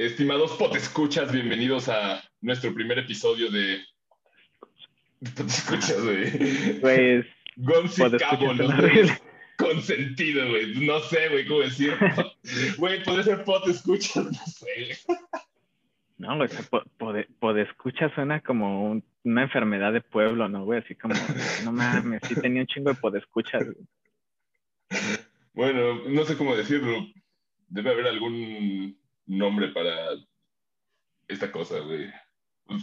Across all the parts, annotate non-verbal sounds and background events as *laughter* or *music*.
Estimados potescuchas, bienvenidos a nuestro primer episodio de potescuchas, güey. Pues. Gonzi Cabo, ¿no? Consentido, güey. No sé, güey, cómo decir. Güey, puede ser potescuchas, no sé. No, güey, podescuchas suena como una enfermedad de pueblo, ¿no, güey? Así como, no mames, sí tenía un chingo de podescuchas. Bueno, no sé cómo decirlo. Debe haber algún nombre para esta cosa, güey. Pues,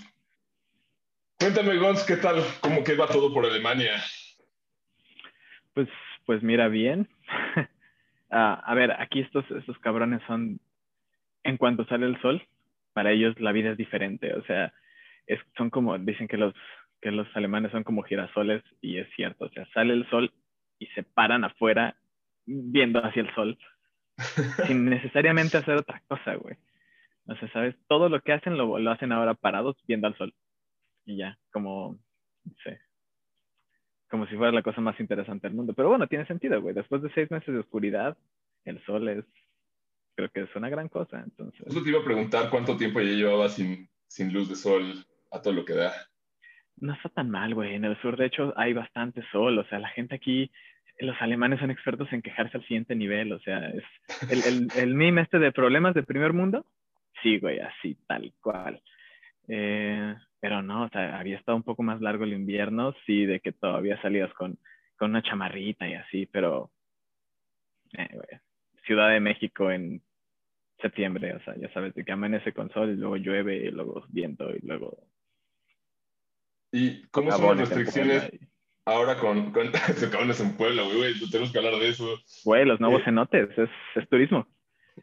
cuéntame, Gons, ¿qué tal? ¿Cómo que va todo por Alemania? Pues, pues mira, bien. *laughs* Ah, a ver, aquí estos, estos cabrones son, en cuanto sale el sol, para ellos la vida es diferente. O sea, es, son como, dicen que los, que los alemanes son como girasoles y es cierto. O sea, sale el sol y se paran afuera viendo hacia el sol sin necesariamente hacer otra cosa, güey. O sea, ¿sabes? Todo lo que hacen lo, lo hacen ahora parados viendo al sol. Y ya, como, no sé, como si fuera la cosa más interesante del mundo. Pero bueno, tiene sentido, güey. Después de seis meses de oscuridad, el sol es, creo que es una gran cosa. Entonces... Eso te iba a preguntar cuánto tiempo ya llevaba sin, sin luz de sol a todo lo que da. No está tan mal, güey. En el sur, de hecho, hay bastante sol. O sea, la gente aquí los alemanes son expertos en quejarse al siguiente nivel, o sea, es el, el, el meme este de problemas de primer mundo, sí, güey, así, tal cual. Eh, pero no, o sea, había estado un poco más largo el invierno, sí, de que todavía salías con, con una chamarrita y así, pero eh, güey, Ciudad de México en septiembre, o sea, ya sabes, de que amanece con sol y luego llueve y luego viento y luego... ¿Y cómo son las restricciones? Ahora con, con *laughs* se en Puebla, güey, tenemos que hablar de eso. Güey, los nuevos eh, cenotes, es, es turismo.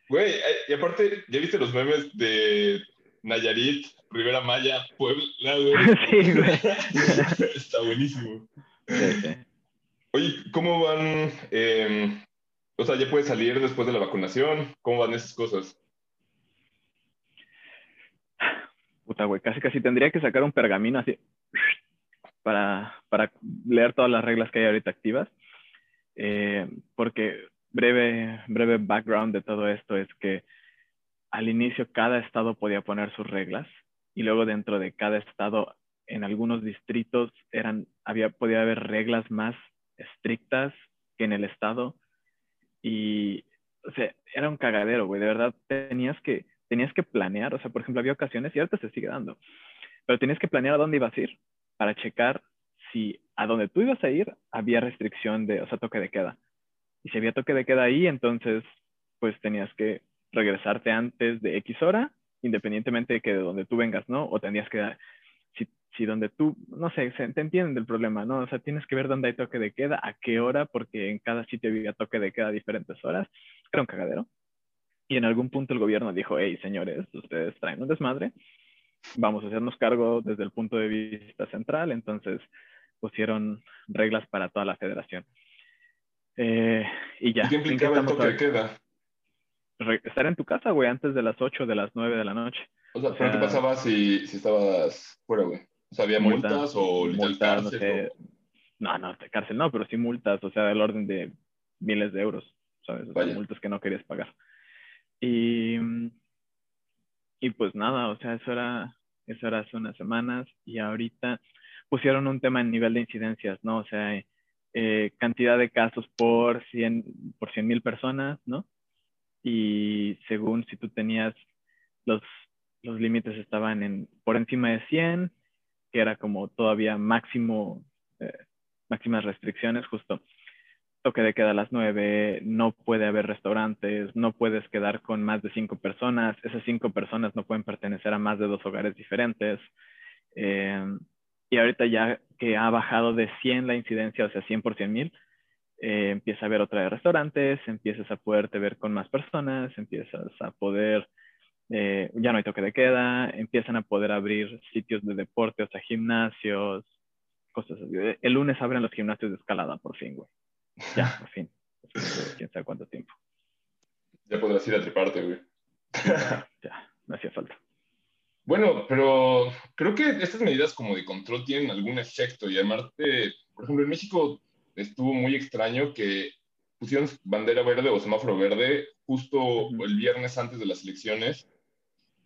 Güey, eh, y aparte, ¿ya viste los memes de Nayarit, Rivera Maya, Puebla, güey? *laughs* sí, güey. *laughs* Está buenísimo. Sí, sí. Oye, ¿cómo van? Eh, o sea, ¿ya puedes salir después de la vacunación? ¿Cómo van esas cosas? Puta, güey, casi casi tendría que sacar un pergamino así para, para leer todas las reglas que hay ahorita activas. Eh, porque breve, breve background de todo esto es que al inicio cada estado podía poner sus reglas y luego dentro de cada estado en algunos distritos eran, había, podía haber reglas más estrictas que en el estado y o sea, era un cagadero, güey, de verdad tenías que, tenías que planear, o sea, por ejemplo, había ocasiones, y ahorita se sigue dando, pero tenías que planear a dónde ibas a ir para checar si a donde tú ibas a ir había restricción de, o sea, toque de queda. Y si había toque de queda ahí, entonces, pues tenías que regresarte antes de X hora, independientemente de que de donde tú vengas, ¿no? O tenías que, si, si donde tú, no sé, te entienden del problema, ¿no? O sea, tienes que ver dónde hay toque de queda, a qué hora, porque en cada sitio había toque de queda a diferentes horas. Era un cagadero. Y en algún punto el gobierno dijo, hey, señores, ustedes traen un desmadre, vamos a hacernos cargo desde el punto de vista central, entonces pusieron reglas para toda la federación. Eh, y ya. ¿Qué implicaba el toque de queda? Estar en tu casa, güey, antes de las 8 de las 9 de la noche. O sea, ¿pero qué pasaba si, si estabas fuera, güey? O sea, ¿había multas, o multas, cárcel? No, no, cárcel no, pero sí multas, o sea, del orden de miles de euros, ¿sabes? multas que no querías pagar. Y y pues nada, o sea, eso era, eso era hace unas semanas y ahorita pusieron un tema en nivel de incidencias, ¿no? O sea, eh, cantidad de casos por 100 por 100 mil personas, ¿no? Y según si tú tenías los, los límites estaban en por encima de 100, que era como todavía máximo, eh, máximas restricciones, justo toque de queda a las nueve, no puede haber restaurantes, no puedes quedar con más de cinco personas, esas cinco personas no pueden pertenecer a más de dos hogares diferentes. Eh, y ahorita ya que ha bajado de 100 la incidencia, o sea, 100 por 100 mil, eh, empieza a haber otra de restaurantes, empiezas a poderte ver con más personas, empiezas a poder, eh, ya no hay toque de queda, empiezan a poder abrir sitios de deporte, o sea, gimnasios, cosas así. El lunes abren los gimnasios de escalada, por fin, güey. Ya, *laughs* por fin. quién sabe cuánto tiempo. Ya podrás ir a treparte, güey. *laughs* ya, me hacía falta. Bueno, pero creo que estas medidas como de control tienen algún efecto y además, por ejemplo, en México estuvo muy extraño que pusieron bandera verde o semáforo verde justo el viernes antes de las elecciones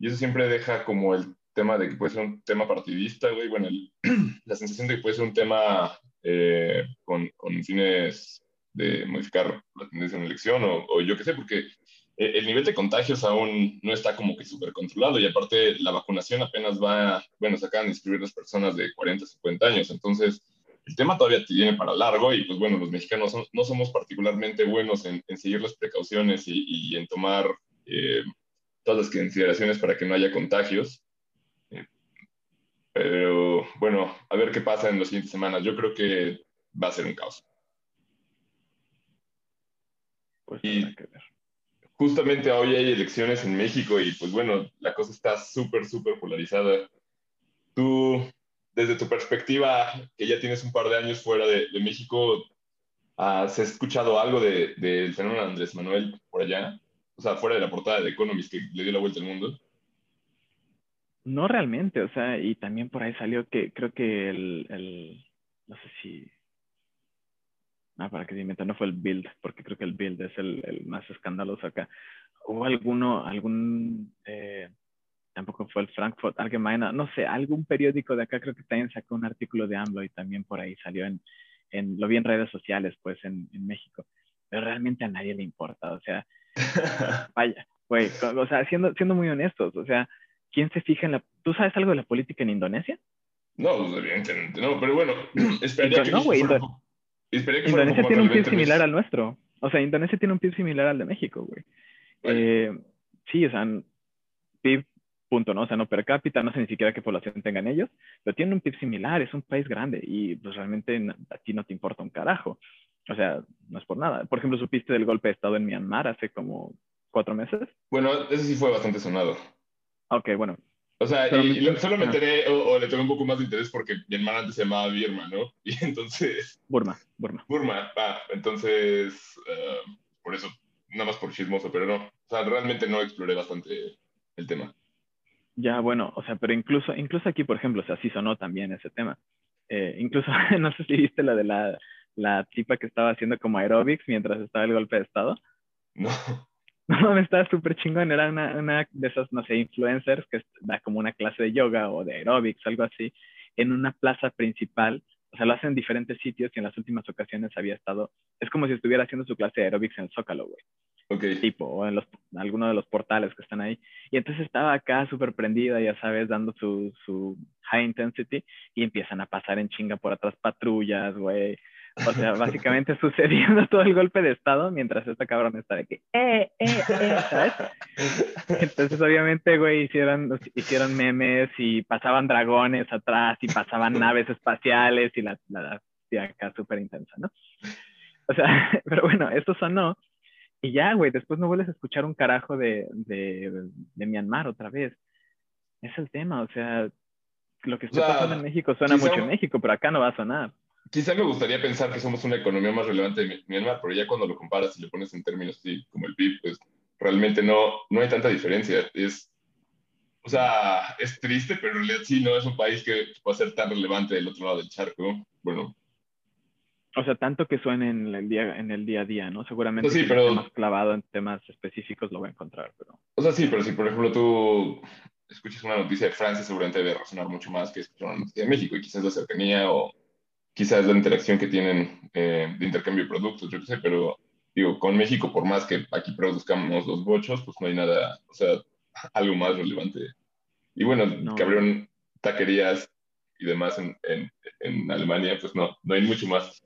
y eso siempre deja como el tema de que puede ser un tema partidista, güey, bueno, *clears throat* la sensación de que puede ser un tema eh, con, con, fines de modificar la tendencia en la elección o, o yo qué sé, porque eh, el nivel de contagios aún no está como que súper controlado y aparte la vacunación apenas va, bueno, se acaban de inscribir las personas de 40, 50 años, entonces el tema todavía tiene para largo y pues bueno, los mexicanos no somos particularmente buenos en, seguir las precauciones y, en tomar eh, todas las consideraciones para que no haya contagios. Pero bueno, a ver qué pasa en las siguientes semanas. Yo creo que va a ser un caos. Pues y, que ver justamente hoy hay elecciones en México y pues bueno, la cosa está súper, súper polarizada. Tú, desde tu perspectiva, que ya tienes un par de años fuera de, México, ¿has escuchado algo del de, fenómeno Andrés Manuel por allá? O sea, fuera de la portada de Economist que le dio la vuelta al mundo. No realmente, o sea, y también por ahí salió que creo que el, el no sé si Ah, para que se inventa, no fue el Build, porque creo que el Build es el, el más escandaloso acá. ¿Hubo alguno, algún, eh, tampoco fue el Frankfurt Allgemeine, no sé, algún periódico de acá creo que también sacó un artículo de AMLO y también por ahí salió en, en lo vi en redes sociales, pues, en, en México. Pero realmente a nadie le importa, o sea, *laughs* vaya, güey, o sea, siendo, siendo muy honestos, o sea, ¿quién se fija en la... ¿Tú sabes algo de la política en Indonesia? No, pues, evidentemente no, pero bueno, *clears throat* esperaría que... No, güey, *laughs* Indonesia tiene un PIB similar al nuestro. O sea, Indonesia tiene un PIB similar al de México, güey. Eh, sí, o sea, PIB, punto, ¿no? O sea, no per cápita, no sé ni siquiera qué población tengan ellos, pero tienen un PIB similar, es un país grande y pues realmente a ti no te importa un carajo. O sea, no es por nada. Por ejemplo, ¿supiste del golpe de Estado en Myanmar hace como cuatro meses? Bueno, ese sí fue bastante sonado. Ok, bueno, o sea, y, solo me enteré o, le tomé un poco más de interés porque mi hermana antes se llamaba Birma, ¿no? *laughs* Y entonces... Burma, Burma. Burma, ah, entonces, eh, por eso, nada más por chismoso, pero no. O sea, realmente no exploré bastante el tema. Ya, bueno, o sea, pero incluso, incluso aquí, por ejemplo, o sea, sí sonó también ese tema. Eh, incluso, *laughs* no sé si viste la de la, la tipa que estaba haciendo como aerobics mientras estaba el golpe de Estado. No. *laughs* No, me estaba súper chingón. Era una, una, de esas, no sé, influencers que da como una clase de yoga o de aerobics, algo así, en una plaza principal. O sea, lo hacen en diferentes sitios y en las últimas ocasiones había estado. Es como si estuviera haciendo su clase de aerobics en el Zócalo, güey. Ok. Tipo, o en, los, alguno de los portales que están ahí. Y entonces estaba acá súper prendida, ya sabes, dando su, su high intensity y empiezan a pasar en chinga por atrás patrullas, güey o sea, básicamente *laughs* sucediendo todo el golpe de Estado mientras esta cabrón está de que, eh, eh, eh, ¿sabes? *laughs* Entonces, obviamente, güey, hicieron, hicieron memes y pasaban dragones atrás y pasaban naves espaciales y la, la, acá súper intensa, ¿no? O sea, *laughs* pero bueno, eso sonó. Y ya, güey, después no vuelves a escuchar un carajo de, de, de Myanmar otra vez. Es el tema, o sea, lo que está pasando en México suena mucho en México, pero acá no va a sonar quizá me gustaría pensar que somos una economía más relevante de Myanmar, pero ya cuando lo comparas y le pones en términos así como el PIB, pues realmente no, no hay tanta diferencia. Es, o sea, es triste, pero en realidad sí, no es un país que pueda ser tan relevante del otro lado del charco. Bueno. O sea, tanto que suene en el día, en el día a día, ¿no? Seguramente pues sí, pero, más clavado en temas específicos lo voy a encontrar, pero... O sea, sí, pero si por ejemplo tú escuchas una noticia de Francia, seguramente debe resonar mucho más que escuchar una noticia de México y quizás la cercanía o quizás la interacción que tienen eh, de intercambio de productos, yo qué sé, pero digo, con México, por más que aquí produzcamos los bochos, pues no hay nada, o sea, algo más relevante. Y bueno, que abrieron taquerías y demás en, en, en, Alemania, pues no, no hay mucho más.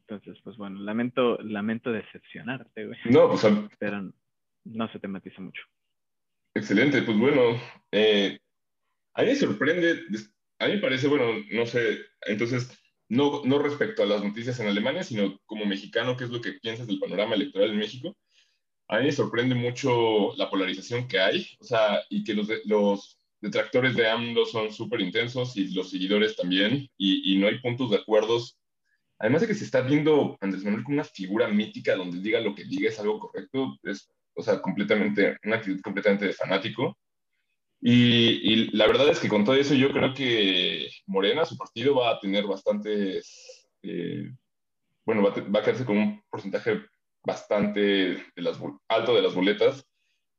Entonces, pues bueno, lamento, lamento decepcionarte, güey. No, pues... Pero no se tematiza mucho. Excelente, pues bueno, eh, a mí me sorprende a mí me parece, bueno, no sé, entonces, no, no respecto a las noticias en Alemania, sino como mexicano, ¿qué es lo que piensas del panorama electoral en México? A mí me sorprende mucho la polarización que hay, o sea, y que los, los detractores de AMLO son súper intensos y los seguidores también, y, y, no hay puntos de acuerdos. Además de que se está viendo Andrés Manuel como una figura mítica donde diga lo que diga es algo correcto, es, o sea, completamente, una actitud completamente de fanático. Y, la verdad es que con todo eso yo creo que Morena, su partido, va a tener bastantes, eh, bueno, va a, quedarse con un porcentaje bastante alto de las boletas,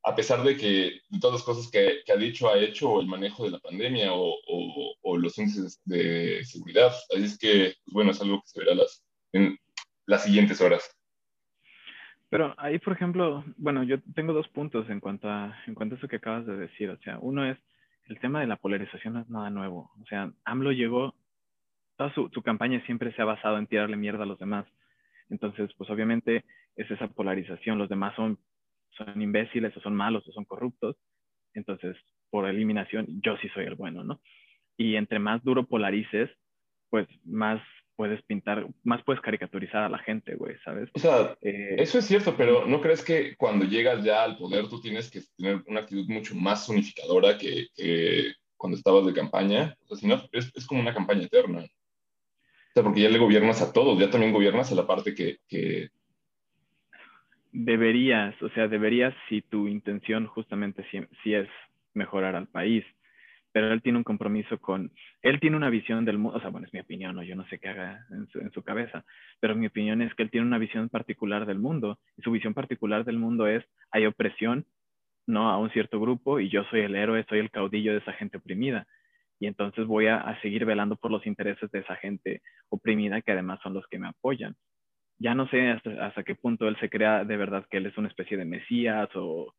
a pesar de que de todas las cosas que, ha dicho, ha hecho el manejo de la pandemia o, los índices de seguridad. Así es que, pues, bueno, es algo que se verá las, en las siguientes horas. Pero ahí, por ejemplo, bueno, yo tengo dos puntos en cuanto a, en cuanto a eso que acabas de decir. O sea, uno es el tema de la polarización no es nada nuevo. O sea, AMLO llegó, toda su, su campaña siempre se ha basado en tirarle mierda a los demás. Entonces, pues obviamente es esa polarización. Los demás son son imbéciles o son malos o son corruptos. Entonces, por eliminación, yo sí soy el bueno, ¿no? Y entre más duro polarices, pues más puedes pintar, más puedes caricaturizar a la gente, güey, ¿sabes? O sea, eh, eso es cierto, pero ¿no crees que cuando llegas ya al poder tú tienes que tener una actitud mucho más unificadora que, cuando estabas de campaña? O sea, si no, es, es, como una campaña eterna. O sea, porque ya le gobiernas a todos, ya también gobiernas a la parte que, que deberías, o sea, deberías si tu intención justamente si, es mejorar al país, pero él tiene un compromiso con, él tiene una visión del mundo, o sea, bueno, es mi opinión, ¿no? yo no sé qué haga en su, en su, cabeza, pero mi opinión es que él tiene una visión particular del mundo, y su visión particular del mundo es, hay opresión, ¿no? A un cierto grupo, y yo soy el héroe, soy el caudillo de esa gente oprimida, y entonces voy a, a seguir velando por los intereses de esa gente oprimida, que además son los que me apoyan ya no sé hasta, qué punto él se crea de verdad que él es una especie de mesías o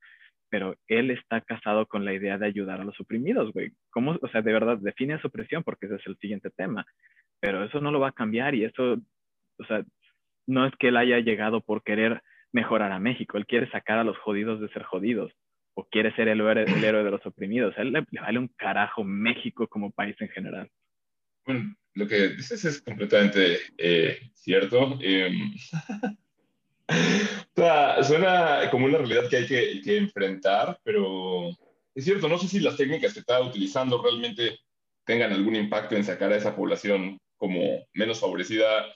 pero él está casado con la idea de ayudar a los oprimidos, güey. ¿Cómo, o sea, de verdad, define su opresión porque ese es el siguiente tema. Pero eso no lo va a cambiar y eso, o sea, no es que él haya llegado por querer mejorar a México, él quiere sacar a los jodidos de ser jodidos o quiere ser el el héroe de los oprimidos. A él le, vale un carajo México como país en general. Bueno, lo que dices es completamente eh, cierto. Em, *laughs* *laughs* o sea, suena como una realidad que hay que, enfrentar, pero es cierto, no sé si las técnicas que está utilizando realmente tengan algún impacto en sacar a esa población como menos favorecida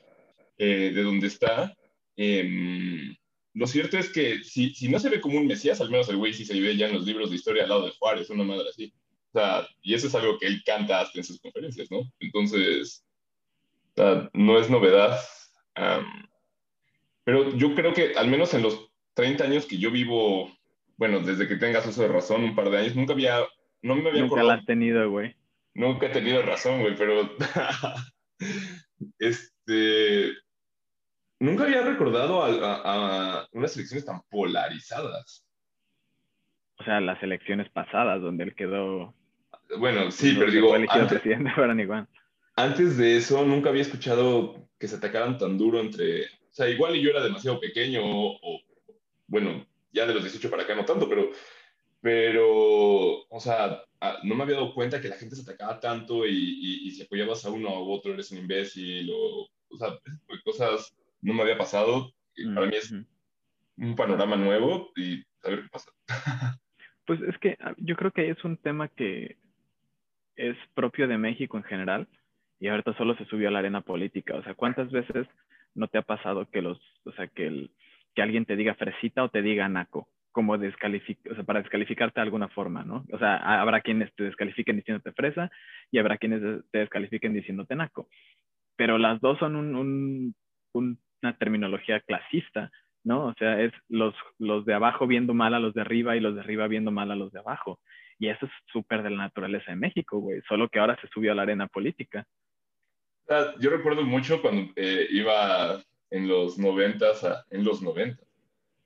eh, de donde está. Em, lo cierto es que si, si, no se ve como un mesías, al menos el güey sí se ve ya en los libros de historia al lado de Juárez, una madre así y eso es algo que él canta hasta en sus conferencias, ¿no? Entonces, no es novedad. Pero yo creo que al menos en los 30 años que yo vivo, bueno, desde que tengas uso de razón, un par de años, nunca había, no me había Nunca la has tenido, güey. Nunca he tenido razón, güey, pero *laughs* este, nunca había recordado a, a, unas elecciones tan polarizadas. O sea, las elecciones pasadas, donde él quedó bueno, sí, pero digo, antes, *laughs* antes de eso nunca había escuchado que se atacaran tan duro entre, sea, igual y yo era demasiado pequeño o, bueno, ya de los 18 para acá no tanto, pero, pero, o sea, ah, no me había dado cuenta que la gente se atacaba tanto y, si apoyabas a uno o otro eres un imbécil o, o sea, cosas no me había pasado. Y para mí es un panorama nuevo y a ver qué pasa. Pues es que ah, yo creo que es un tema que es propio de México en general y ahorita solo se subió a la arena política. O sea, ¿cuántas veces no te ha pasado que los, o sea, que, el, que alguien te diga fresita o te diga naco? como o sea, para descalificarte de alguna forma, ¿no? O sea, habrá quienes te descalifiquen diciéndote fresa y habrá quienes te descalifiquen diciéndote naco. Pero las dos son un, una terminología clasista, ¿no? O sea, es los, los de abajo viendo mal a los de arriba y los de arriba viendo mal a los de abajo. Y eso es súper de la naturaleza de México, güey. Solo que ahora se subió a la arena política. Yo recuerdo mucho cuando eh, iba en los noventas, en los noventas,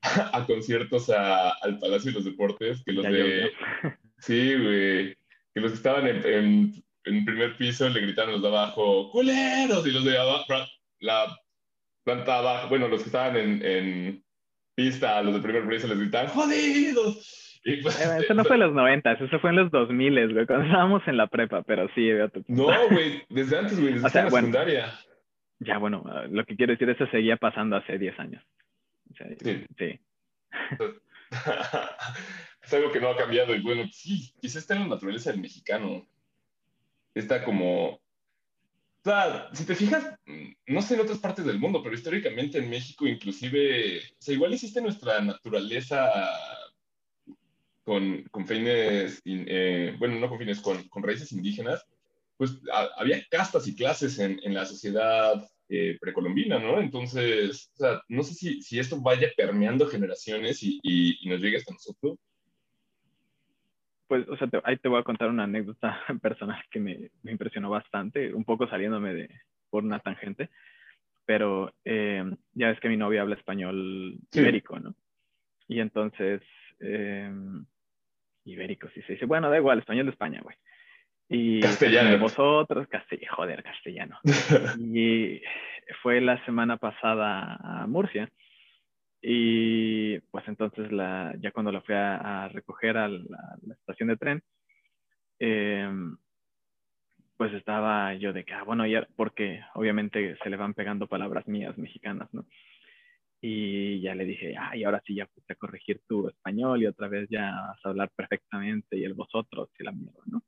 *laughs* a conciertos al Palacio de los Deportes, que los de... *laughs* Sí, güey. Que los que estaban en, en, en, primer piso le gritaban los de abajo, culeros, y los de abajo, la planta abajo, bueno, los que estaban en, en pista, los de primer piso les gritaban, jodidos. Pues, eh, eso no fue en los 90, eso fue en los 2000, güey, cuando estábamos en la prepa, pero sí, veo tu... No, *laughs* güey, desde antes, güey, desde la secundaria. Ya, bueno, lo que quiero decir es que seguía pasando hace 10 años. sí. sí. *laughs* es algo que no ha cambiado y bueno, sí, quizás está en la naturaleza del mexicano. Está como... O sea, si te fijas, no sé en otras partes del mundo, pero históricamente en México inclusive, o sea, igual existe nuestra naturaleza con, con fines, eh, bueno, no con fines, con, con raíces indígenas, pues había castas y clases en, en, la sociedad eh, precolombina, ¿no? Entonces, o sea, no sé si, si esto vaya permeando generaciones y, y, nos llegue hasta nosotros. Pues, o sea, ahí te voy a contar una anécdota *laughs* personal que me, me, impresionó bastante, un poco saliéndome de, por una tangente, pero eh, ya ves que mi novia habla español ibérico, ¿no? Y entonces, eh, ibérico, sí se dice, bueno, da igual, español de España, güey. Y castellano. Vosotros, castellano, joder, castellano. *laughs* y fue la semana pasada a Murcia. Y pues entonces la, ya cuando la fui a, recoger a la, estación de tren, em, pues estaba yo de que, ah, bueno, ya, porque obviamente se le van pegando palabras mías mexicanas, ¿no? Y ya le dije, ay, ahora sí ya puse a corregir tu español y otra vez ya vas a hablar perfectamente y el vosotros y la mierda, ¿no?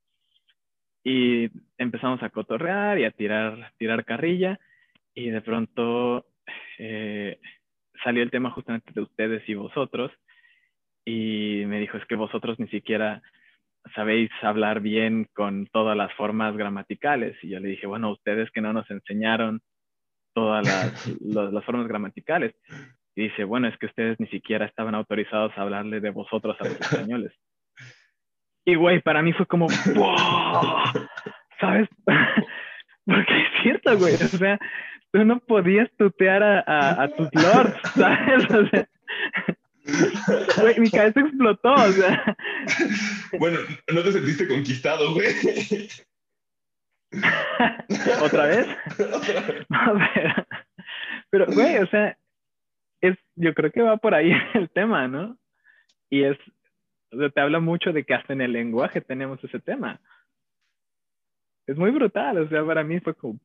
Y empezamos a cotorrear y a tirar, tirar carrilla y de pronto eh, salió el tema justamente de ustedes y vosotros y me dijo, es que vosotros ni siquiera sabéis hablar bien con todas las formas gramaticales. Y yo le dije, bueno, ustedes que no nos enseñaron todas las, las formas gramaticales. Y dice, bueno, es que ustedes ni siquiera estaban autorizados a hablarle de vosotros a los españoles. Y, güey, para mí fue como, ¿sabes? *laughs* Porque es cierto, güey. O sea, tú no podías tutear a, a, tus lords, *laughs* ¿sabes? O sea, güey, mi cabeza explotó, o sea. Bueno, no te sentiste conquistado, güey. *laughs* ¿Otra vez? *laughs* Ver. Pero, güey, o sea, es, yo creo que va por ahí *laughs* el tema, ¿no? Y es, o sea, te habla mucho de que hasta en el lenguaje tenemos ese tema. Es muy brutal, o sea, para mí fue como...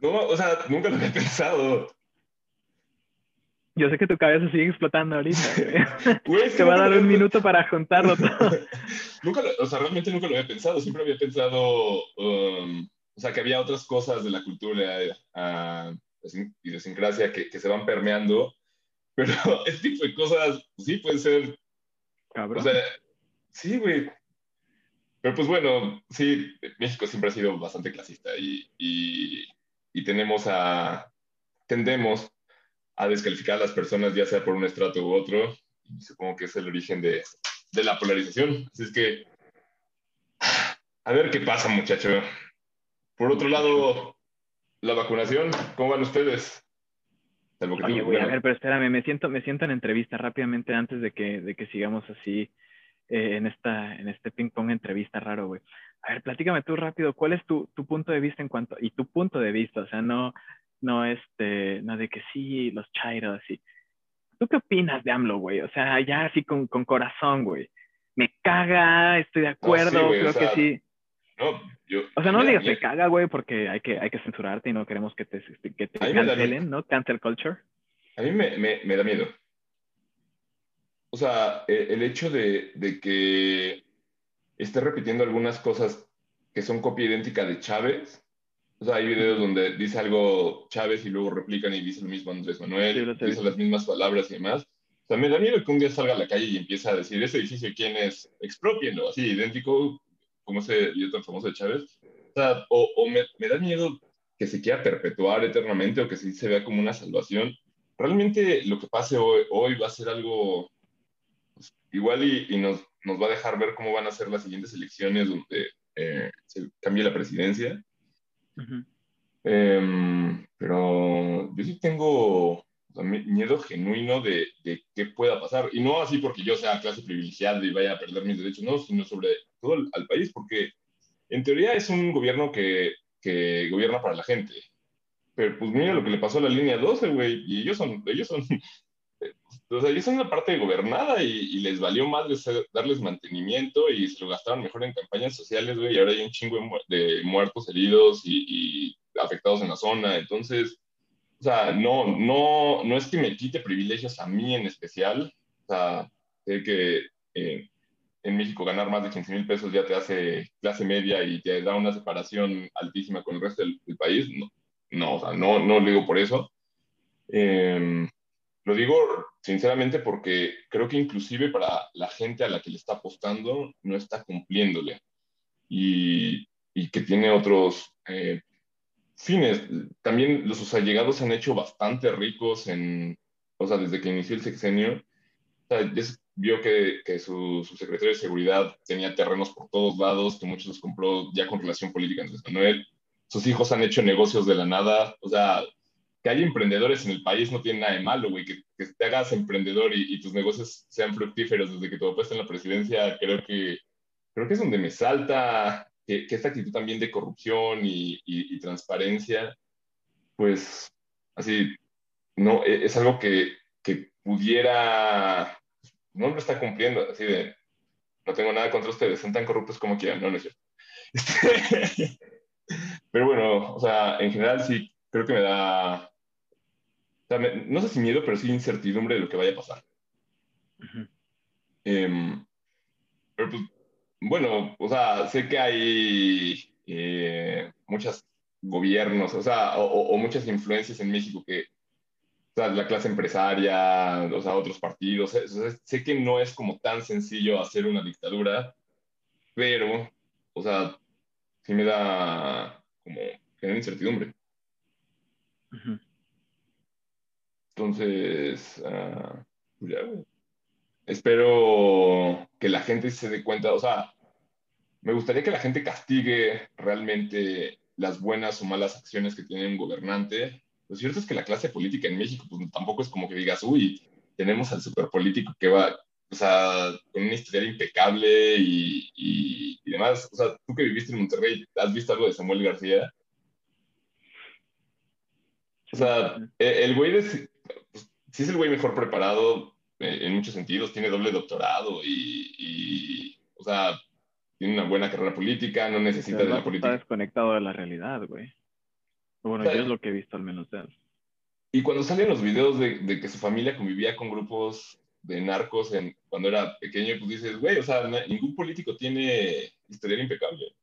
No, o sea, nunca lo había pensado. Yo sé que tu cabeza sigue explotando ahorita. *laughs* Te va a dar un minuto para juntarlo todo. *laughs* nunca o sea, realmente nunca lo había pensado. Siempre había pensado, um, o sea, que había otras cosas de la cultura uh, idiosincrasia que, que se van permeando. Pero *laughs* este tipo de cosas, sí, pueden ser Cabrón. O sea, sí, güey. Pero pues bueno, sí, México siempre ha sido bastante clasista y, y, tenemos a, tendemos a descalificar a las personas ya sea por un estrato u otro. Y supongo que es el origen de, de la polarización. Así es que, a ver qué pasa, muchacho. Por otro lado, la vacunación, ¿cómo van ustedes? Oye, voy a ver, pero espérame, me siento, me siento en entrevista rápidamente antes de que, de que sigamos así eh, en, esta, en este ping-pong entrevista raro, güey. A ver, platícame tú rápido, ¿cuál es tu, tu, punto de vista en cuanto, y tu punto de vista, o sea, no, no este, no de que sí, los chairos, y... ¿Tú qué opinas de AMLO, güey? O sea, ya así con, con corazón, güey. Me caga, estoy de acuerdo, creo que sí. No, yo, o sea, no digas me caga, güey, porque hay que, hay que censurarte y no queremos que te, que te cancelen, ¿no? Cancel culture. A mí me, me, me, da miedo. O sea, e, el, hecho de, de, que esté repitiendo algunas cosas que son copia idéntica de Chávez. O sea, hay videos donde dice algo Chávez y luego replican y dice lo mismo Andrés Manuel, dice las mismas palabras y demás. O sea, me da miedo que un día salga a la calle y empiece a decir, ese edificio, ¿quién es? Expropienlo, así, idéntico, como ese video tan famoso de Chávez. O sea, o, me, me, da miedo que se quiera perpetuar eternamente o que sí se vea como una salvación. Realmente lo que pase hoy, hoy va a ser algo pues, igual y, y nos, nos, va a dejar ver cómo van a ser las siguientes elecciones donde eh, se cambie la presidencia. Eh, pero yo sí tengo miedo genuino de, de, qué pueda pasar. Y no así porque yo sea clase privilegiada y vaya a perder mis derechos, no, sino sobre todo al, país, porque en teoría es un gobierno que, que, gobierna para la gente. Pero pues mira lo que le pasó a la línea 12, güey, y ellos son, ellos son, o sea, ellos son una parte gobernada y, y, les valió más darles mantenimiento y se lo gastaron mejor en campañas sociales, güey, y ahora hay un chingo de, muertos, heridos y, y afectados en la zona. Entonces, o sea, no, no, no es que me quite privilegios a mí en especial. O sea, sé que eh, en México ganar más de 15 mil pesos ya te hace clase media y te da una separación altísima con el resto del, país. No, no, o sea, no, no lo digo por eso. Em, lo digo sinceramente porque creo que inclusive para la gente a la que le está apostando no está cumpliéndole y, y que tiene otros eh, fines. También los sus allegados se han hecho bastante ricos en, o sea, desde que inició el sexenio. O sea, ya vio que, que su, su, secretario de seguridad tenía terrenos por todos lados, que muchos los compró ya con relación política Andrés Manuel. Sus hijos han hecho negocios de la nada. O sea, que hay emprendedores en el país no tiene nada de malo, güey. Que, que te hagas emprendedor y, tus negocios sean fructíferos desde que tu papá está en la presidencia, creo que, creo que es donde me salta que, esta actitud también de corrupción y, y, transparencia, pues así, no, e, es algo que, que, pudiera, no lo está cumpliendo, así de, no tengo nada contra ustedes, son tan corruptos como quieran, no, no es cierto. *laughs* Este, *laughs* pero bueno, o sea, en general sí, creo que me da, no sé si miedo, pero sí incertidumbre de lo que vaya a pasar. eh, pero pues bueno, o sea, sé que hay eh, muchos gobiernos, o sea, o, muchas influencias en México que, o sea, la clase empresaria, o sea, otros partidos, sé que no es como tan sencillo hacer una dictadura, pero, o sea, sí me da como genera incertidumbre. Entonces, uh, ya, espero que la gente se dé cuenta, o sea, me gustaría que la gente castigue realmente las buenas o malas acciones que tiene un gobernante. Lo cierto es que la clase política en México pues, tampoco es como que digas, uy, tenemos al superpolítico que va, o sea, con una historia impecable y, y, demás. O sea, tú que viviste en Monterrey, ¿has visto algo de Samuel García? O sea, e, el güey pues, sí es el güey mejor preparado eh, en muchos sentidos, tiene doble doctorado y, y o sea, tiene una buena carrera política, no necesita de la política. Está desconectado de la realidad, güey. Bueno, yo es lo que he visto al menos de él. Y cuando salen los videos de, de, que su familia convivía con grupos de narcos en, cuando era pequeño, pues dices, güey, o sea, ningún político tiene historial impecable.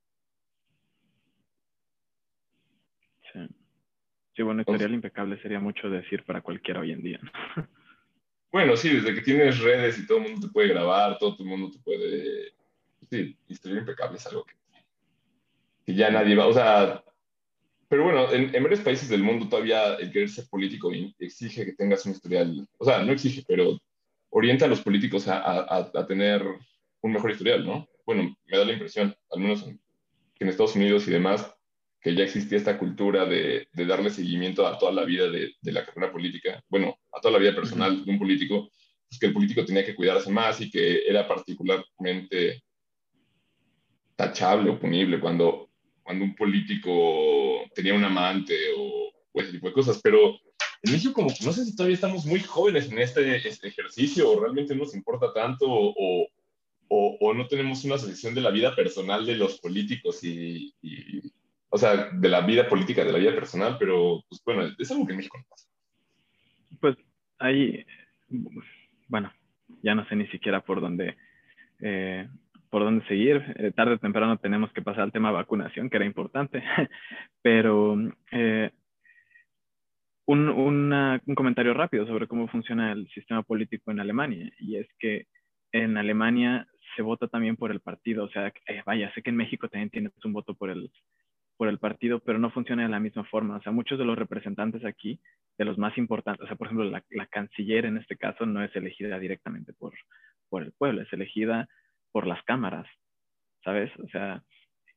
Sí. Sí, bueno, historial impecable sería mucho decir para cualquiera hoy en día. *laughs* Bueno, sí, desde que tienes redes y todo el mundo te puede grabar, todo el mundo te puede sí, historia impecable es algo que, que, ya nadie va, o sea, pero bueno, en, en, varios países del mundo todavía el querer ser político exige que tengas un historial, o sea, no exige, pero orienta a los políticos a, a, a tener un mejor historial, ¿no? Bueno, me da la impresión, al menos en, que en Estados Unidos y demás, que ya existía esta cultura de, de darle seguimiento a toda la vida de, de, la carrera política, bueno, a toda la vida personal de un político, pues que el político tenía que cuidarse más y que era particularmente tachable o punible cuando, cuando un político tenía un amante o, ese tipo de cosas. Pero en México, como no sé si todavía estamos muy jóvenes en este, este ejercicio o realmente no nos importa tanto o, o, o, no tenemos una asociación de la vida personal de los políticos y, y, o sea, de la vida política, de la vida personal, pero pues bueno, es algo que en México no pasa. Pues ahí, bueno, ya no sé ni siquiera por dónde eh, por dónde seguir. Eh, tarde o temprano tenemos que pasar al tema vacunación, que era importante. *laughs* Pero eh, un, un, comentario rápido sobre cómo funciona el sistema político en Alemania. Y es que en Alemania se vota también por el partido. O sea, eh, vaya, sé que en México también tienes un voto por el, por el partido, pero no funciona de la misma forma. O sea, muchos de los representantes aquí, de los más importantes, o sea, por ejemplo, la, la canciller en este caso no es elegida directamente por, por el pueblo, es elegida por las cámaras, ¿sabes? O sea,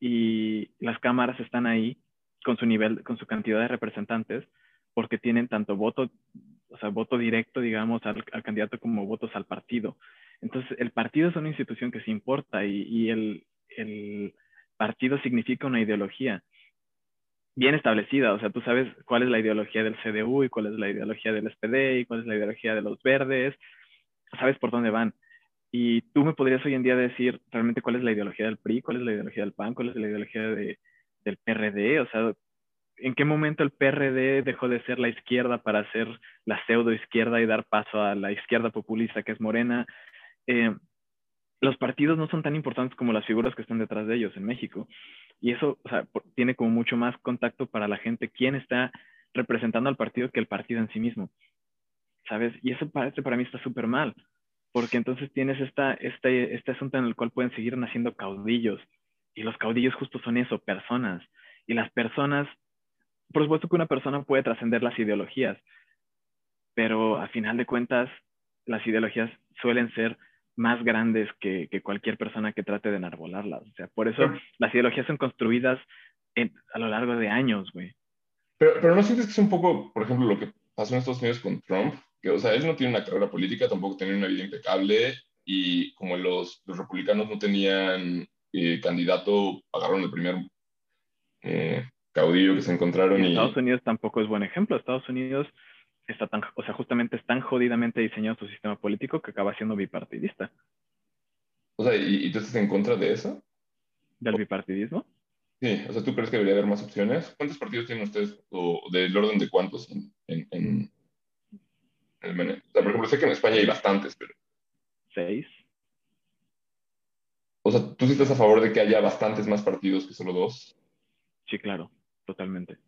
y las cámaras están ahí con su nivel, con su cantidad de representantes, porque tienen tanto voto, o sea, voto directo, digamos, al, candidato como votos al partido. Entonces, el partido es una institución que se importa y, y el, el partido significa una ideología bien establecida, o sea, tú sabes cuál es la ideología del CDU y cuál es la ideología del SPD y cuál es la ideología de los verdes, sabes por dónde van. Y tú me podrías hoy en día decir realmente cuál es la ideología del PRI, cuál es la ideología del PAN, cuál es la ideología de, del PRD, o sea, en qué momento el PRD dejó de ser la izquierda para ser la pseudo izquierda y dar paso a la izquierda populista que es Morena. Eh, los partidos no son tan importantes como las figuras que están detrás de ellos en México. Y eso tiene como mucho más contacto para la gente quién está representando al partido que el partido en sí mismo. ¿Sabes? Y eso parece para mí está súper mal porque entonces tienes esta, este, este asunto en el cual pueden seguir naciendo caudillos, y los caudillos justo son eso, personas, y las personas por supuesto que una persona puede trascender las ideologías, pero a final de cuentas, las ideologías suelen ser más grandes que, cualquier persona que trate de enarbolarlas. O sea, por eso las ideologías son construidas a lo largo de años, güey. Pero, pero no sientes que es un poco, por ejemplo, lo que pasó en Estados Unidos con Trump, que, o sea, él no tiene una carrera política, tampoco tiene una vida impecable, y como los, los republicanos no tenían eh, candidato, agarraron el primer eh, caudillo que se encontraron. Y, Estados Unidos tampoco es buen ejemplo. Estados Unidos está tan, o sea, justamente es tan jodidamente diseñado su sistema político que acaba siendo bipartidista. O sea, ¿y, tú estás en contra de eso? ¿Del bipartidismo? Sí, o sea, ¿tú crees que debería haber más opciones? ¿Cuántos partidos tienen ustedes, o del orden de cuántos en, en, en, en el O sea, por ejemplo, sé que en España hay bastantes, pero... Seis. O sea, ¿tú sí estás a favor de que haya bastantes más partidos que solo dos? Sí, claro, totalmente.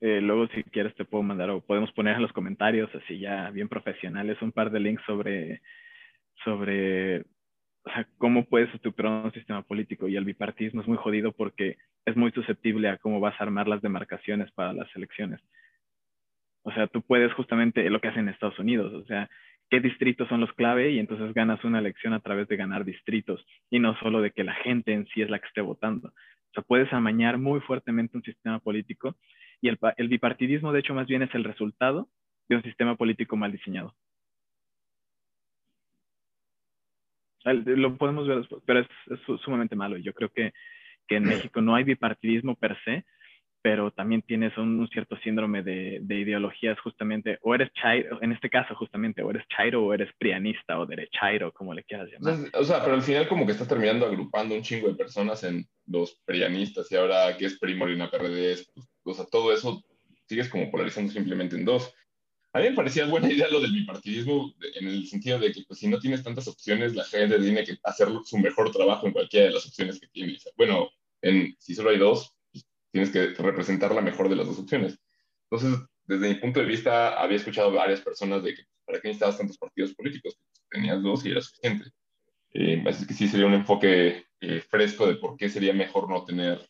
Eh, luego, si quieres, te puedo mandar o podemos poner en los comentarios, así ya bien profesionales, un par de links sobre, sobre o sea, cómo puedes estructurar un sistema político. Y el bipartismo es muy jodido porque es muy susceptible a cómo vas a armar las demarcaciones para las elecciones. O sea, tú puedes justamente lo que hacen en Estados Unidos, o sea, qué distritos son los clave y entonces ganas una elección a través de ganar distritos y no solo de que la gente en sí es la que esté votando. O sea, puedes amañar muy fuertemente un sistema político y el, el bipartidismo, de hecho, más bien es el resultado de un sistema político mal diseñado. Lo podemos ver, pero es, es sumamente malo. Yo creo que, que en México no hay bipartidismo per se, pero también tienes un, cierto síndrome de, de, ideologías justamente, o eres chairo, en este caso justamente, o eres chairo o eres prianista o derechairo, como le quieras llamar. O sea, pero al final como que está terminando agrupando un chingo de personas en los prianistas y ahora que es Primo una PRD, pues, o sea, todo eso sigues como polarizando simplemente en dos. A mí me parecía buena idea lo del bipartidismo en el sentido de que pues, si no tienes tantas opciones, la gente tiene que hacer su mejor trabajo en cualquiera de las opciones que tiene. Bueno, en, si solo hay dos, tienes que representar la mejor de las dos opciones. Entonces, desde mi punto de vista, había escuchado varias personas de que para qué necesitabas tantos partidos políticos, tenías dos y era suficiente. Eh, así que sí sería un enfoque eh, fresco de por qué sería mejor no tener,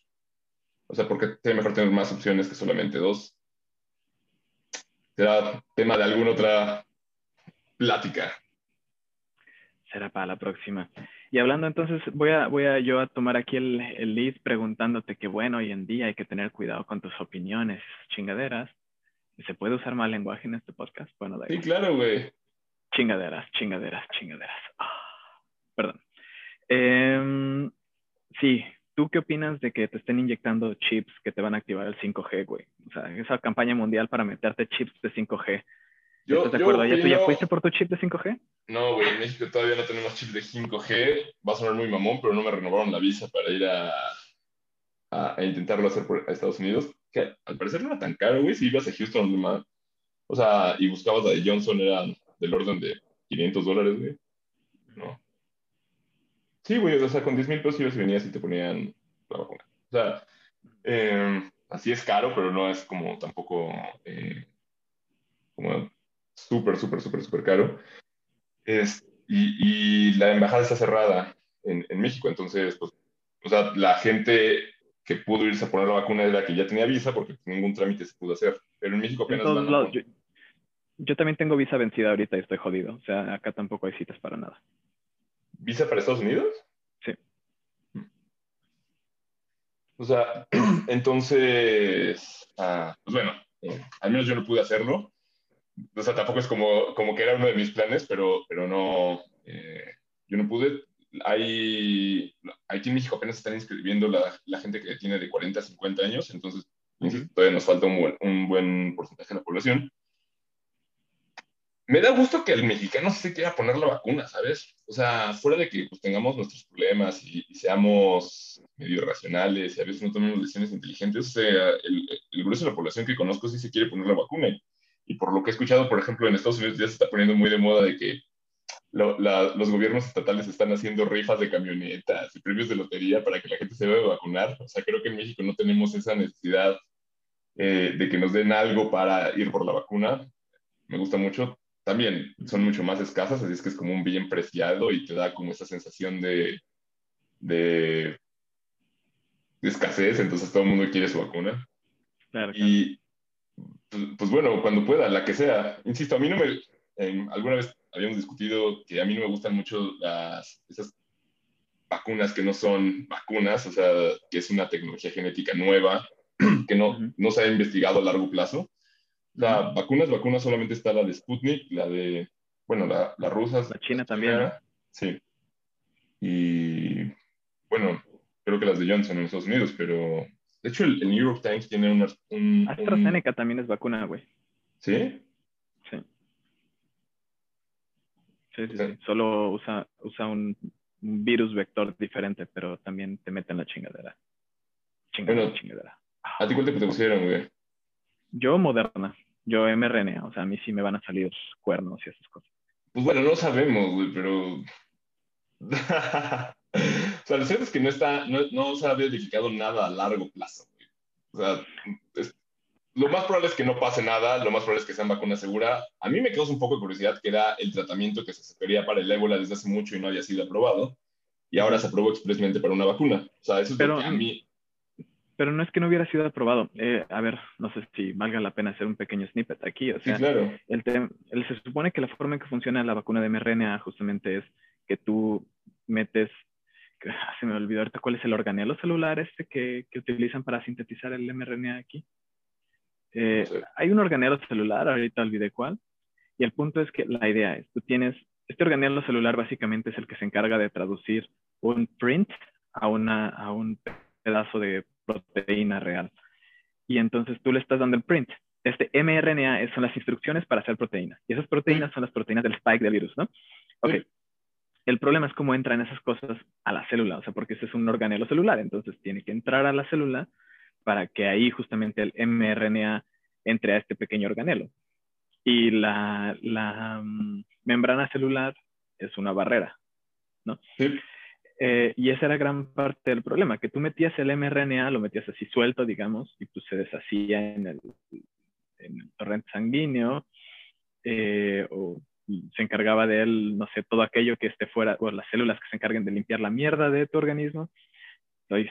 o sea, por qué sería mejor tener más opciones que solamente dos. Será tema de alguna otra plática. Será para la próxima. Y hablando entonces, voy a, voy a yo a tomar aquí el, el lead preguntándote que bueno, hoy en día hay que tener cuidado con tus opiniones, chingaderas. ¿Se puede usar mal lenguaje en este podcast? Bueno, Sí, claro, güey. Chingaderas, chingaderas, chingaderas. Ah, perdón. Em, sí, ¿tú qué opinas de que te estén inyectando chips que te van a activar el 5G, güey? O sea, esa campaña mundial para meterte chips de 5G. Yo, ¿Estás de acuerdo? ¿Ya, ¿Tú ya fuiste por tu chip de 5G? No, güey, en México todavía no tenemos chip de 5G. Va a sonar muy mamón, pero no me renovaron la visa para ir a, a, intentarlo hacer por Estados Unidos. Que al parecer no era tan caro, güey. Si ibas a Houston, nomás. O sea, y buscabas la de Johnson, eran del orden de 500 dólares, güey. No. Sí, güey, o sea, con 10 mil pesos ibas y venías y te ponían la vacuna. O sea, eh, así es caro, pero no es como tampoco eh, como súper, súper, súper, súper caro. Es, y, y, la embajada está cerrada en, en, México, entonces, pues, o sea, la gente que pudo irse a poner la vacuna era que ya tenía visa porque ningún trámite se pudo hacer, pero en México apenas... van yo, yo, también tengo visa vencida ahorita y estoy jodido, o sea, acá tampoco hay citas para nada. ¿Visa para Estados Unidos? Sí. O sea, *clears throat* entonces, ah, pues bueno, eh, al menos yo no pude hacerlo o sea, tampoco es como, como que era uno de mis planes, pero, pero no, eh, yo no pude. Hay, aquí en México apenas están inscribiendo la, la, gente que tiene de 40 a 50 años, entonces todavía nos falta un buen, un buen porcentaje de la población. Me da gusto que el mexicano se quiera poner la vacuna, ¿sabes? O sea, fuera de que pues, tengamos nuestros problemas y, seamos medio irracionales y a veces no tomemos decisiones inteligentes, o sea, el, el grueso de la población que conozco sí se quiere poner la vacuna y por lo que he escuchado, por ejemplo, en Estados Unidos ya se está poniendo muy de moda de que los gobiernos estatales están haciendo rifas de camionetas y premios de lotería para que la gente se vaya a vacunar. O sea, creo que en México no tenemos esa necesidad eh, de que nos den algo para ir por la vacuna. Me gusta mucho. También son mucho más escasas, así es que es como un bien preciado y te da como esa sensación de, de, de escasez, entonces todo el mundo quiere su vacuna. y, pues, pues, bueno, cuando pueda, la que sea. Insisto, a mí no me... alguna vez habíamos discutido que a mí no me gustan mucho las, esas vacunas que no son vacunas, o sea, que es una tecnología genética nueva, *clears throat* que no, no se ha investigado a largo plazo. La vacunas, vacunas solamente está la de Sputnik, la de, bueno, la, la rusa. La china también. Sí. Y bueno, creo que las de Johnson en Estados Unidos, pero de hecho el, New York Times tiene una, un... AstraZeneca también es vacuna, güey. ¿Sí? Sí. Sí, sí, sí. Solo usa, usa un, virus vector diferente, pero también te mete en la chingadera. Chingadera, bueno, chingadera. ¿A ti cuál te pusieron, güey? Yo Moderna. Yo mRNA. O sea, a mí sí me van a salir cuernos y esas cosas. Pues bueno, no sabemos, güey, pero *laughs* o sea, lo cierto es que no, está, no, no se ha verificado nada a largo plazo. O sea, lo más probable es que no pase nada, lo más probable es que sea vacuna segura. A mí me causa un poco de curiosidad que era el tratamiento que se quería para el ébola desde hace mucho y no había sido aprobado, y ahora se aprobó expresamente para una vacuna. O sea, eso es pero, lo que a mí... Pero no es que no hubiera sido aprobado. Eh, a ver, no sé si valga la pena hacer un pequeño snippet aquí. O sea, sí, claro. el, se supone que la forma en que funciona la vacuna de mRNA justamente es que tú metes, *laughs* ah, se me olvidó ahorita cuál es el organelo celular este que, que utilizan para sintetizar el mRNA aquí. Eh, hay un organelo celular, ahorita olvidé cuál, y el punto es que la idea es, tú tienes, este organelo celular básicamente es el que se encarga de traducir un print a, una, a un pedazo de proteína real. Y entonces tú le estás dando el print. Este mRNA son las instrucciones para hacer proteínas. Y esas proteínas son las proteínas del spike del virus, ¿no? Ok, el problema es cómo entran esas cosas a la célula, o sea, porque ese es un organelo celular, entonces tiene que entrar a la célula para que ahí justamente el mRNA entre a este pequeño organelo. Y la, mm, membrana celular es una barrera, ¿no? Sí. Eh, y esa era gran parte del problema, que tú metías el mRNA, lo metías así suelto, digamos, y pues se deshacía en el, torrente sanguíneo, eh, o se encargaba de él, no sé, todo aquello que esté fuera, o las células que se encarguen de limpiar la mierda de tu organismo. Estoy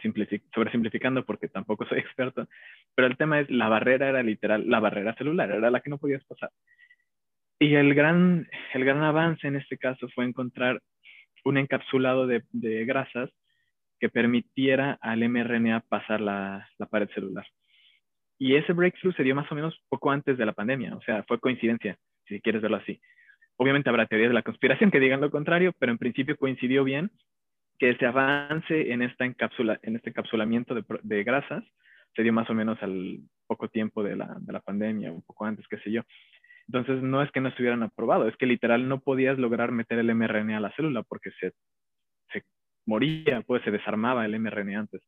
sobresimplificando porque tampoco soy *laughs* experto, pero el tema es, la barrera era literal, la barrera celular, era la que no podías pasar. Y el gran, el gran avance en este caso fue encontrar un encapsulado de, grasas que permitiera al mRNA pasar la, pared celular. Y ese breakthrough se dio más o menos poco antes de la pandemia, o sea, fue coincidencia, si quieres verlo así. Obviamente habrá teorías de la conspiración que digan lo contrario, pero en principio coincidió bien que ese avance en, esta encapsula, en este encapsulamiento de, de, grasas se dio más o menos al poco tiempo de la, de la pandemia, un poco antes, qué sé yo. Entonces, no es que no estuvieran aprobado, es que literal no podías lograr meter el mRNA a la célula porque se, se moría, pues se desarmaba el mRNA antes.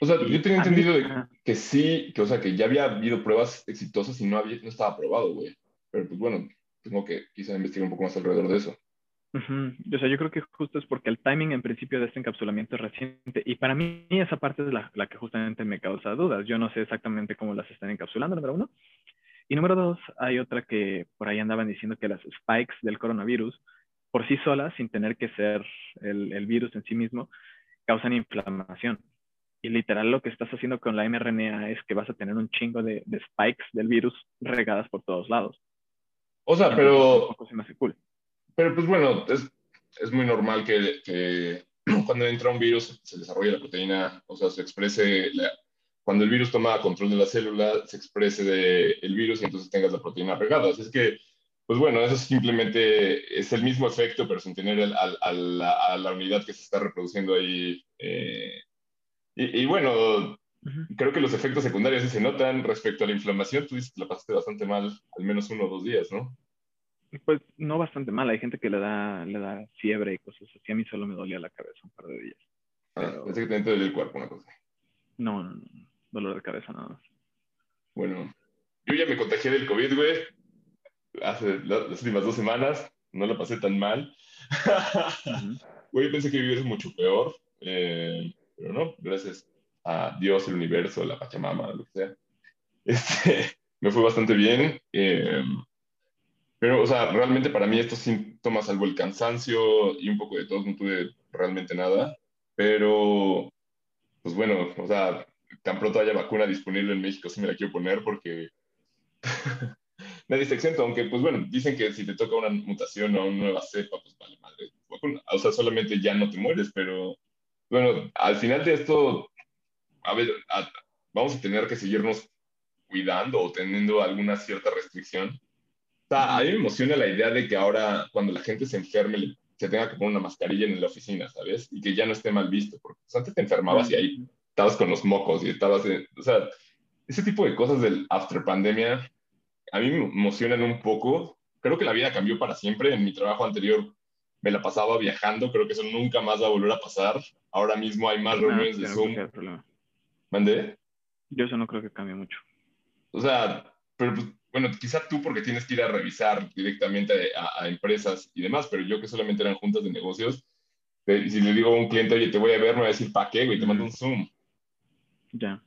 O sea, yo tenía entendido que sí, que, o sea, que ya había habido pruebas exitosas y no, había, no estaba aprobado, güey. Pero pues bueno, tengo que quizá investigar un poco más alrededor de eso. O sea, yo creo que justo es porque el timing en principio de este encapsulamiento es reciente y para mí esa parte es la, la, que justamente me causa dudas. Yo no sé exactamente cómo las están encapsulando, número uno. Y número dos, hay otra que por ahí andaban diciendo que las spikes del coronavirus, por sí solas, sin tener que ser el, el virus en sí mismo, causan inflamación. Y literal lo que estás haciendo con la mRNA es que vas a tener un chingo de, de spikes del virus regadas por todos lados. O sea, pero... Pero pues bueno, es, es muy normal que, que, *clears throat* cuando entra un virus se desarrolle la proteína, o sea, se exprese, cuando el virus toma control de la célula, se exprese de, el virus y entonces tengas la proteína pegada. Así es que, pues bueno, eso simplemente es el mismo efecto, pero sin tener el, a, la, a, la, unidad que se está reproduciendo ahí. Eh, y, y, bueno, Creo que los efectos secundarios sí se notan respecto a la inflamación. Tú dices que la pasaste bastante mal, al menos uno o dos días, ¿no? Pues no bastante mal. Hay gente que le da, le da fiebre y cosas así. A mí solo me dolía la cabeza un par de días. Ah, pensé que te dolía el cuerpo, una cosa. No, no, no. Dolor de cabeza nada más. Bueno, yo ya me contagié del COVID, güey. Hace las últimas dos semanas. No la pasé tan mal. Güey, pensé que vivir es mucho peor. Eh, pero no, gracias a Dios, el universo, la Pachamama, lo que sea. Este, *laughs* me fue bastante bien. Eh, pero, o sea, realmente para mí estos síntomas, salvo el cansancio y un poco de todo, no tuve realmente nada. Pero, pues bueno, o sea, tan pronto haya vacuna disponible en México, sí me la quiero poner porque *laughs* nadie se exento, aunque pues bueno, dicen que si te toca una mutación o una nueva cepa, pues vale madre, O sea, solamente ya no te mueres, pero bueno, al final de esto, a ver, vamos a tener que seguirnos cuidando o teniendo alguna cierta restricción. O sea, a mí me emociona la idea de que ahora cuando la gente se enferme se tenga que poner una mascarilla en la oficina, ¿sabes? Y que ya no esté mal visto, porque pues, antes te enfermabas y ahí estabas con los mocos y estabas, en, o sea, ese tipo de cosas del after pandemia a mí me emocionan un poco. Creo que la vida cambió para siempre. En mi trabajo anterior me la pasaba viajando. Creo que eso nunca más va a volver a pasar. Ahora mismo hay más reuniones de Zoom. ¿Mandé? Yo eso no creo que cambie mucho. O sea, pero pues, bueno, quizá tú porque tienes que ir a revisar directamente a, empresas y demás, pero yo que solamente eran juntas de negocios, si le digo a un cliente, oye, te voy a ver, me va a decir, ¿para qué, güey? Te mando un Zoom. Ya.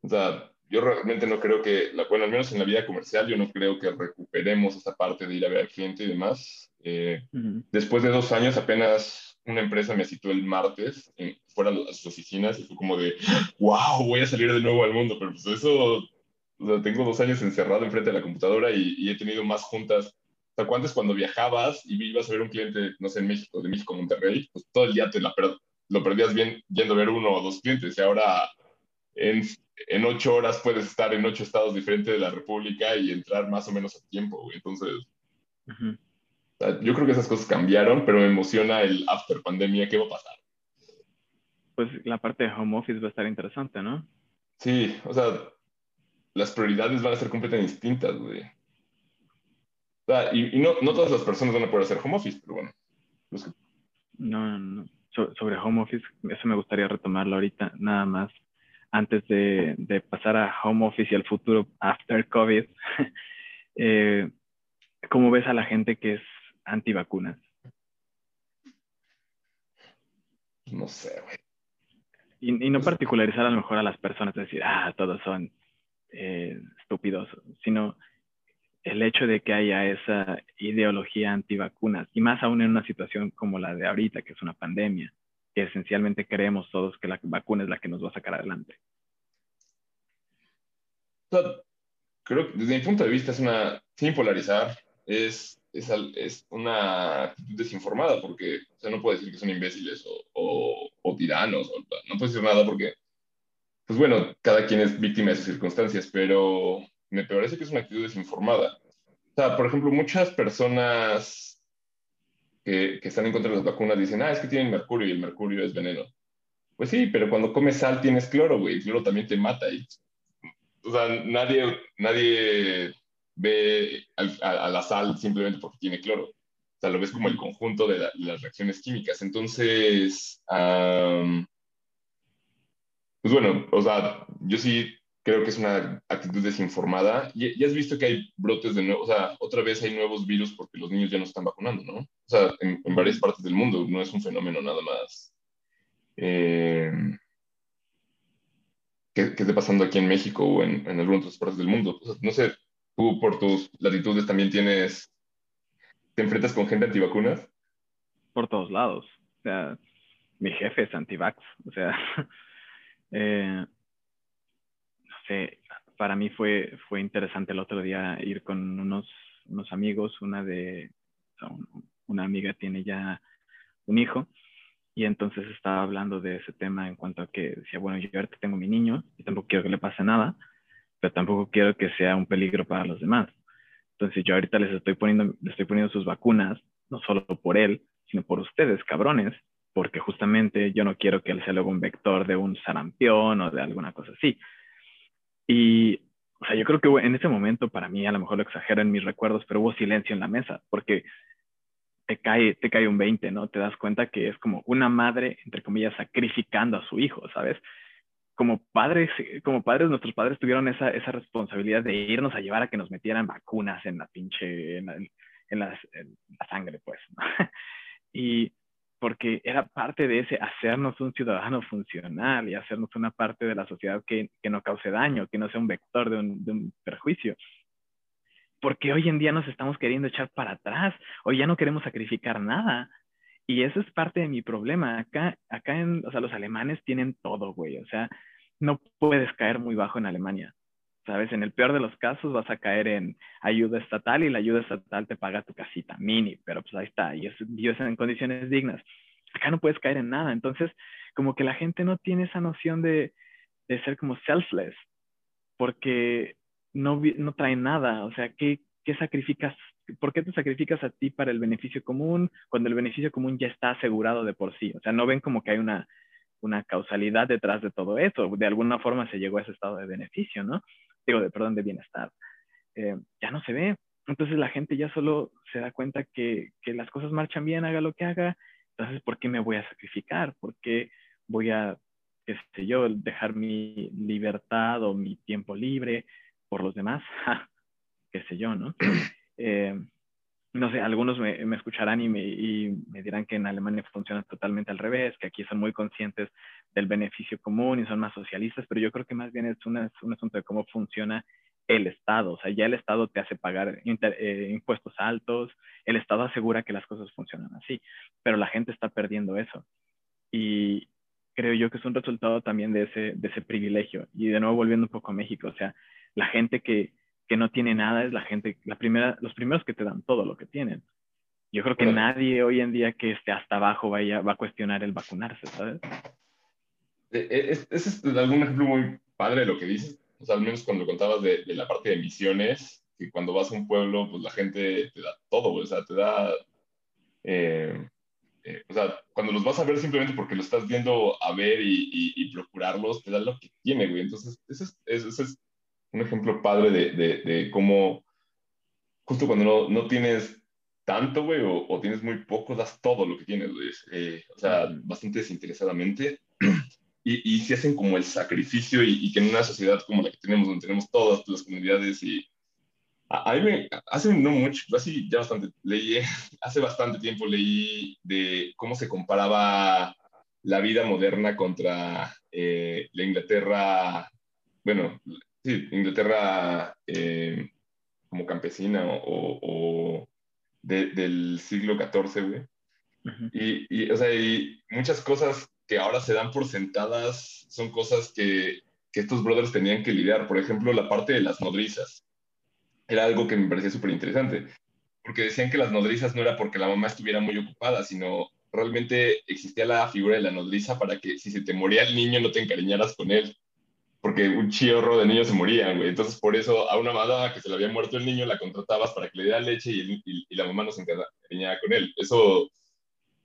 O sea, yo realmente no creo que, bueno, al menos en la vida comercial, yo no creo que recuperemos esa parte de ir a ver al cliente y demás. Eh, después de dos años, apenas una empresa me citó el martes fuera a sus oficinas y fue como de, wow, voy a salir de nuevo al mundo, pero pues eso, tengo dos años encerrado enfrente de la computadora y, he tenido más juntas. O sea, antes cuando viajabas y ibas a ver un cliente, no sé, en México, de México a Monterrey, pues todo el día te la lo perdías bien yendo a ver uno o dos clientes y ahora en en ocho horas puedes estar en ocho estados diferentes de la República y entrar más o menos a tiempo, Entonces, yo creo que esas cosas cambiaron, pero me emociona el after pandemia, ¿qué va a pasar? Pues la parte de home office va a estar interesante, ¿no? Sí, o sea, las prioridades van a ser completamente distintas, güey. y, no, no, todas las personas van a poder hacer home office, pero bueno. No, no, no. Sobre home office, eso me gustaría retomarlo ahorita, nada más antes de, pasar a home office y al futuro after COVID, *laughs* eh, ¿cómo ves a la gente que es antivacunas? No sé, güey. Y, y, no particularizar a lo mejor a las personas, decir, ah, todos son eh, estúpidos, sino el hecho de que haya esa ideología antivacunas, y más aún en una situación como la de ahorita, que es una pandemia, esencialmente creemos todos que la vacuna es la que nos va a sacar adelante. creo que desde mi punto de vista es una, sin polarizar, es, es, es una actitud desinformada porque o sea, no puedo decir que son imbéciles o, o, tiranos, no puedo decir nada porque, pues bueno, cada quien es víctima de sus circunstancias, pero me parece que es una actitud desinformada. O sea, por ejemplo, muchas personas que, están en contra de las vacunas dicen, ah, es que tienen mercurio y el mercurio es veneno. Pues sí, pero cuando comes sal tienes cloro, güey, el cloro también te mata. Y, o sea, nadie, nadie ve a, la sal simplemente porque tiene cloro. O sea, lo ves como el conjunto de, las reacciones químicas. Entonces, pues bueno, o sea, yo sí creo que es una actitud desinformada. Y, has visto que hay brotes de nuevo, o sea, otra vez hay nuevos virus porque los niños ya no están vacunando, ¿no? O sea, en, varias partes del mundo, no es un fenómeno nada más. Eh, ¿qué, esté pasando aquí en México o en, en algunas otras partes del mundo? no sé, tú por tus latitudes también tienes, te enfrentas con gente antivacunas. Por todos lados. O sea, mi jefe es antivax. O sea, *laughs* eh, para mí fue, fue interesante el otro día ir con unos, unos amigos, una de, una amiga tiene ya un hijo, y entonces estaba hablando de ese tema en cuanto a que decía, bueno, yo ahorita tengo mi niño y tampoco quiero que le pase nada, pero tampoco quiero que sea un peligro para los demás. Entonces yo ahorita les estoy poniendo, les estoy poniendo sus vacunas, no solo por él, sino por ustedes, cabrones, porque justamente yo no quiero que él sea luego un vector de un sarampión o de alguna cosa así. Y, o sea, yo creo que en ese momento, para mí, a lo mejor lo exagero en mis recuerdos, pero hubo silencio en la mesa, porque te cae, te cae un 20, ¿no? Te das cuenta que es como una madre, entre comillas, sacrificando a su hijo, ¿sabes? Como padres, como padres, nuestros padres tuvieron esa, esa responsabilidad de irnos a llevar a que nos metieran vacunas en la pinche, en la, en en la sangre, pues. ¿no? *laughs* y porque era parte de ese hacernos un ciudadano funcional y hacernos una parte de la sociedad que, que no cause daño, que no sea un vector de un, de un, perjuicio. Porque hoy en día nos estamos queriendo echar para atrás, hoy ya no queremos sacrificar nada. Y eso es parte de mi problema. Acá, acá en, o sea, los alemanes tienen todo, güey. O sea, no puedes caer muy bajo en Alemania. ¿Sabes? En el peor de los casos vas a caer en ayuda estatal y la ayuda estatal te paga tu casita mini, pero pues ahí está, y vives en condiciones dignas. Acá no puedes caer en nada. Entonces, como que la gente no tiene esa noción de, de ser como selfless, porque no, no trae nada. O sea, ¿qué, ¿qué sacrificas? ¿Por qué te sacrificas a ti para el beneficio común cuando el beneficio común ya está asegurado de por sí? O sea, no ven como que hay una, una causalidad detrás de todo eso. De alguna forma se llegó a ese estado de beneficio, ¿no? Digo, de perdón, de bienestar. Eh, ya no se ve. Entonces la gente ya solo se da cuenta que, que las cosas marchan bien, haga lo que haga. Entonces, ¿por qué me voy a sacrificar? ¿Por qué voy a, qué sé yo, dejar mi libertad o mi tiempo libre por los demás? *laughs* qué sé yo, ¿no? Eh, no sé, algunos me, escucharán y me, dirán que en Alemania funciona totalmente al revés, que aquí son muy conscientes del beneficio común y son más socialistas, pero yo creo que más bien es, un asunto de cómo funciona el Estado. O sea, ya el Estado te hace pagar eh, impuestos altos, el Estado asegura que las cosas funcionan así, pero la gente está perdiendo eso. Y creo yo que es un resultado también de ese, de ese privilegio. Y de nuevo volviendo un poco a México, o sea, la gente que, que no tiene nada es la gente, la primera, los primeros que te dan todo lo que tienen. Yo creo que nadie hoy en día que esté hasta abajo vaya, va a cuestionar el vacunarse, ¿sabes? E, e, ese es, algún ejemplo muy padre de lo que dices. O sea, al menos cuando contabas de, de, la parte de misiones, que cuando vas a un pueblo, pues la gente te da todo, o sea, te da... Eh, eh, o sea, cuando los vas a ver simplemente porque lo estás viendo a ver y, y, procurarlos, te da lo que tiene, güey. Entonces, ese es, ese es un ejemplo padre de, de, de cómo justo cuando no, no tienes tanto, güey, o, o, tienes muy poco, das todo lo que tienes, güey. Eh, o sea, bastante desinteresadamente. *clears throat* Y, y si hacen como el sacrificio y, y, que en una sociedad como la que tenemos, donde tenemos todas las comunidades y... A, mí me, hace no mucho, así ya bastante, leí, *laughs* hace bastante tiempo leí de cómo se comparaba la vida moderna contra eh, la Inglaterra, bueno, sí, Inglaterra eh, como campesina o, del siglo XIV, güey. y, y, o sea, y muchas cosas que ahora se dan por sentadas son cosas que, que estos brothers tenían que lidiar. Por ejemplo, la parte de las nodrizas. Era algo que me parecía súper interesante, porque decían que las nodrizas no era porque la mamá estuviera muy ocupada, sino realmente existía la figura de la nodriza para que si se te moría el niño no te encariñaras con él porque un chorro de niños se morían, güey. Entonces, por eso a una mamá que se le había muerto el niño la contratabas para que le diera leche y, y, la mamá no se encariñaba con él. Eso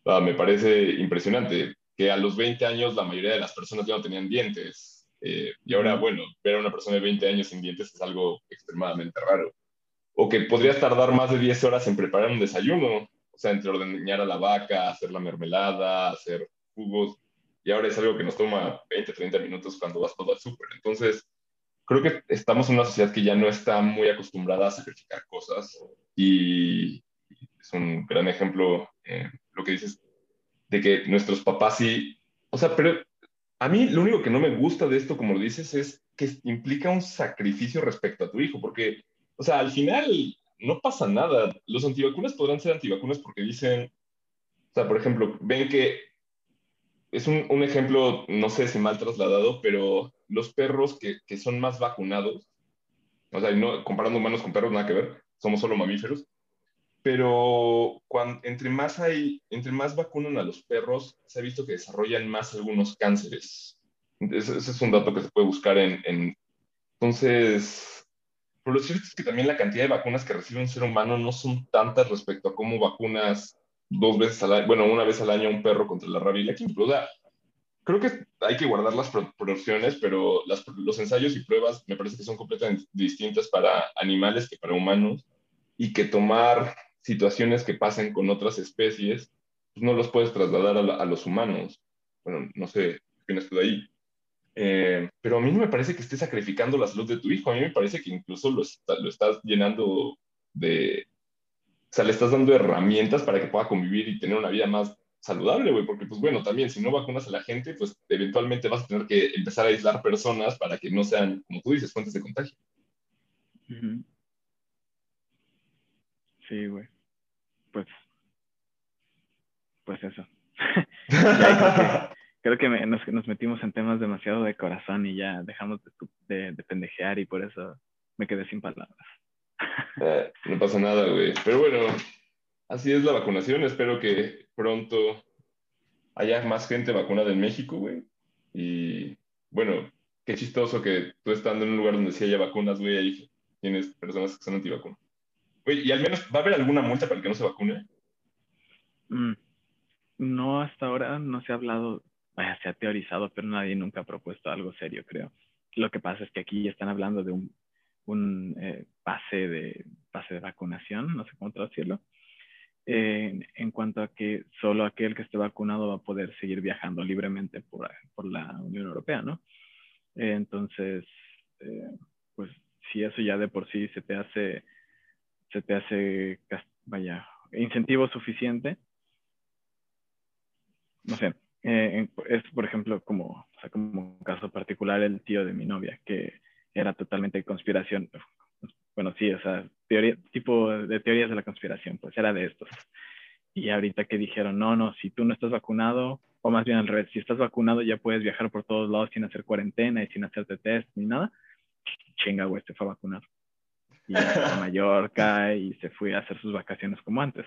ah, me parece impresionante, que a los 20 años la mayoría de las personas ya no tenían dientes. Eh, y ahora, bueno, ver a una persona de 20 años sin dientes es algo extremadamente raro. O que podrías tardar más de 10 horas en preparar un desayuno, o sea, entre ordeñar a la vaca, hacer la mermelada, hacer jugos y ahora es algo que nos toma 20, 30 minutos cuando vas todo al súper. Entonces, creo que estamos en una sociedad que ya no está muy acostumbrada a sacrificar cosas y es un gran ejemplo eh, lo que dices de que nuestros papás sí, o sea, pero a mí lo único que no me gusta de esto, como lo dices, es que implica un sacrificio respecto a tu hijo, porque, o sea, al final no pasa nada. Los antivacunas podrán ser antivacunas porque dicen, o sea, por ejemplo, ven que es un, un, ejemplo, no sé si mal trasladado, pero los perros que, que son más vacunados, o sea, comparando humanos con perros, nada que ver, somos solo mamíferos, pero cuando, entre, más hay, entre más vacunan a los perros, se ha visto que desarrollan más algunos cánceres. Ese, es un dato que se puede buscar en... en entonces, pero lo cierto es que también la cantidad de vacunas que recibe un ser humano no son tantas respecto a cómo vacunas dos veces al año, bueno, una vez al año un perro contra la rabia y la sea, creo que hay que guardar las proporciones, pero las, los ensayos y pruebas me parece que son completamente distintas para animales que para humanos y que tomar situaciones que pasen con otras especies pues no los puedes trasladar a, los humanos. Bueno, no sé, ¿qué tú de ahí? Eh, pero a mí no me parece que estés sacrificando la salud de tu hijo, a mí me parece que incluso lo, lo estás llenando de, o sea, le estás dando herramientas para que pueda convivir y tener una vida más saludable, güey, porque pues bueno, también si no vacunas a la gente, pues eventualmente vas a tener que empezar a aislar personas para que no sean, como tú dices, fuentes de contagio. Sí, güey. Pues pues eso. *laughs* creo que, nos, metimos en temas demasiado de corazón y ya dejamos de, de, pendejear y por eso me quedé sin palabras. Eh, *laughs* no pasa nada, güey. Pero bueno, así es la vacunación. Espero que pronto haya más gente vacunada en México, güey. Y bueno, qué chistoso que tú estando en un lugar donde sí haya vacunas, güey, ahí tienes personas que son antivacunas. ¿y al menos va a haber alguna multa para el que no se vacune? Mm, no, hasta ahora no se ha hablado, vaya, se ha teorizado, pero nadie nunca ha propuesto algo serio, creo. Lo que pasa es que aquí están hablando de un, un eh, pase, de, pase de vacunación, no sé cómo traducirlo, en cuanto a que solo aquel que esté vacunado va a poder seguir viajando libremente por, por la Unión Europea, ¿no? entonces, eh, pues si eso ya de por sí se te hace, se te hace, vaya, incentivo suficiente, no sé, eh, es por ejemplo como, o sea, como un caso particular el tío de mi novia, que era totalmente conspiración, bueno, sí, o sea, teoría, tipo de teorías de la conspiración, pues era de estos. Y ahorita que dijeron, no, no, si tú no estás vacunado, o más bien al revés, si estás vacunado ya puedes viajar por todos lados sin hacer cuarentena y sin hacerte test ni nada, chinga, güey, se fue a vacunar. Y a *laughs* Mallorca y se fue a hacer sus vacaciones como antes.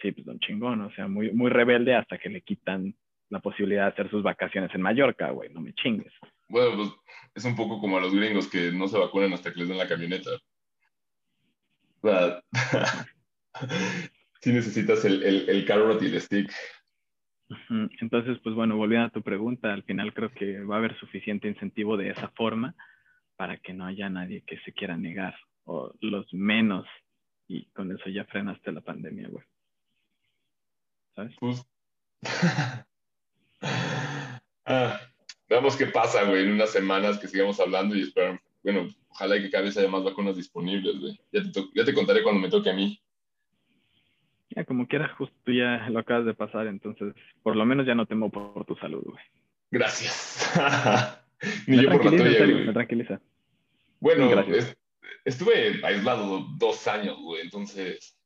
Sí, pues don chingón, o sea, muy, muy rebelde hasta que le quitan la posibilidad de hacer sus vacaciones en Mallorca, güey, no me chingues. Bueno, pues es un poco como a los gringos que no se vacunan hasta que les den la camioneta. O sea, *laughs* sí necesitas el, el, el carrot y el stick. Entonces, pues bueno, volviendo a tu pregunta, al final creo que va a haber suficiente incentivo de esa forma para que no haya nadie que se quiera negar o los menos y con eso ya frenaste la pandemia, güey. ¿Sabes? Pues... *laughs* ah, veamos qué pasa, güey, en unas semanas que sigamos hablando y esperamos, bueno, ojalá que cada vez haya más vacunas disponibles, güey. Ya te, ya te contaré cuando me toque a mí. Ya, como quieras, justo ya lo acabas de pasar, entonces por lo menos ya no temo por, tu salud, güey. Gracias. *laughs* Ni yo por la tuya, güey. Me tranquiliza. Bueno, estuve aislado dos años, güey, entonces,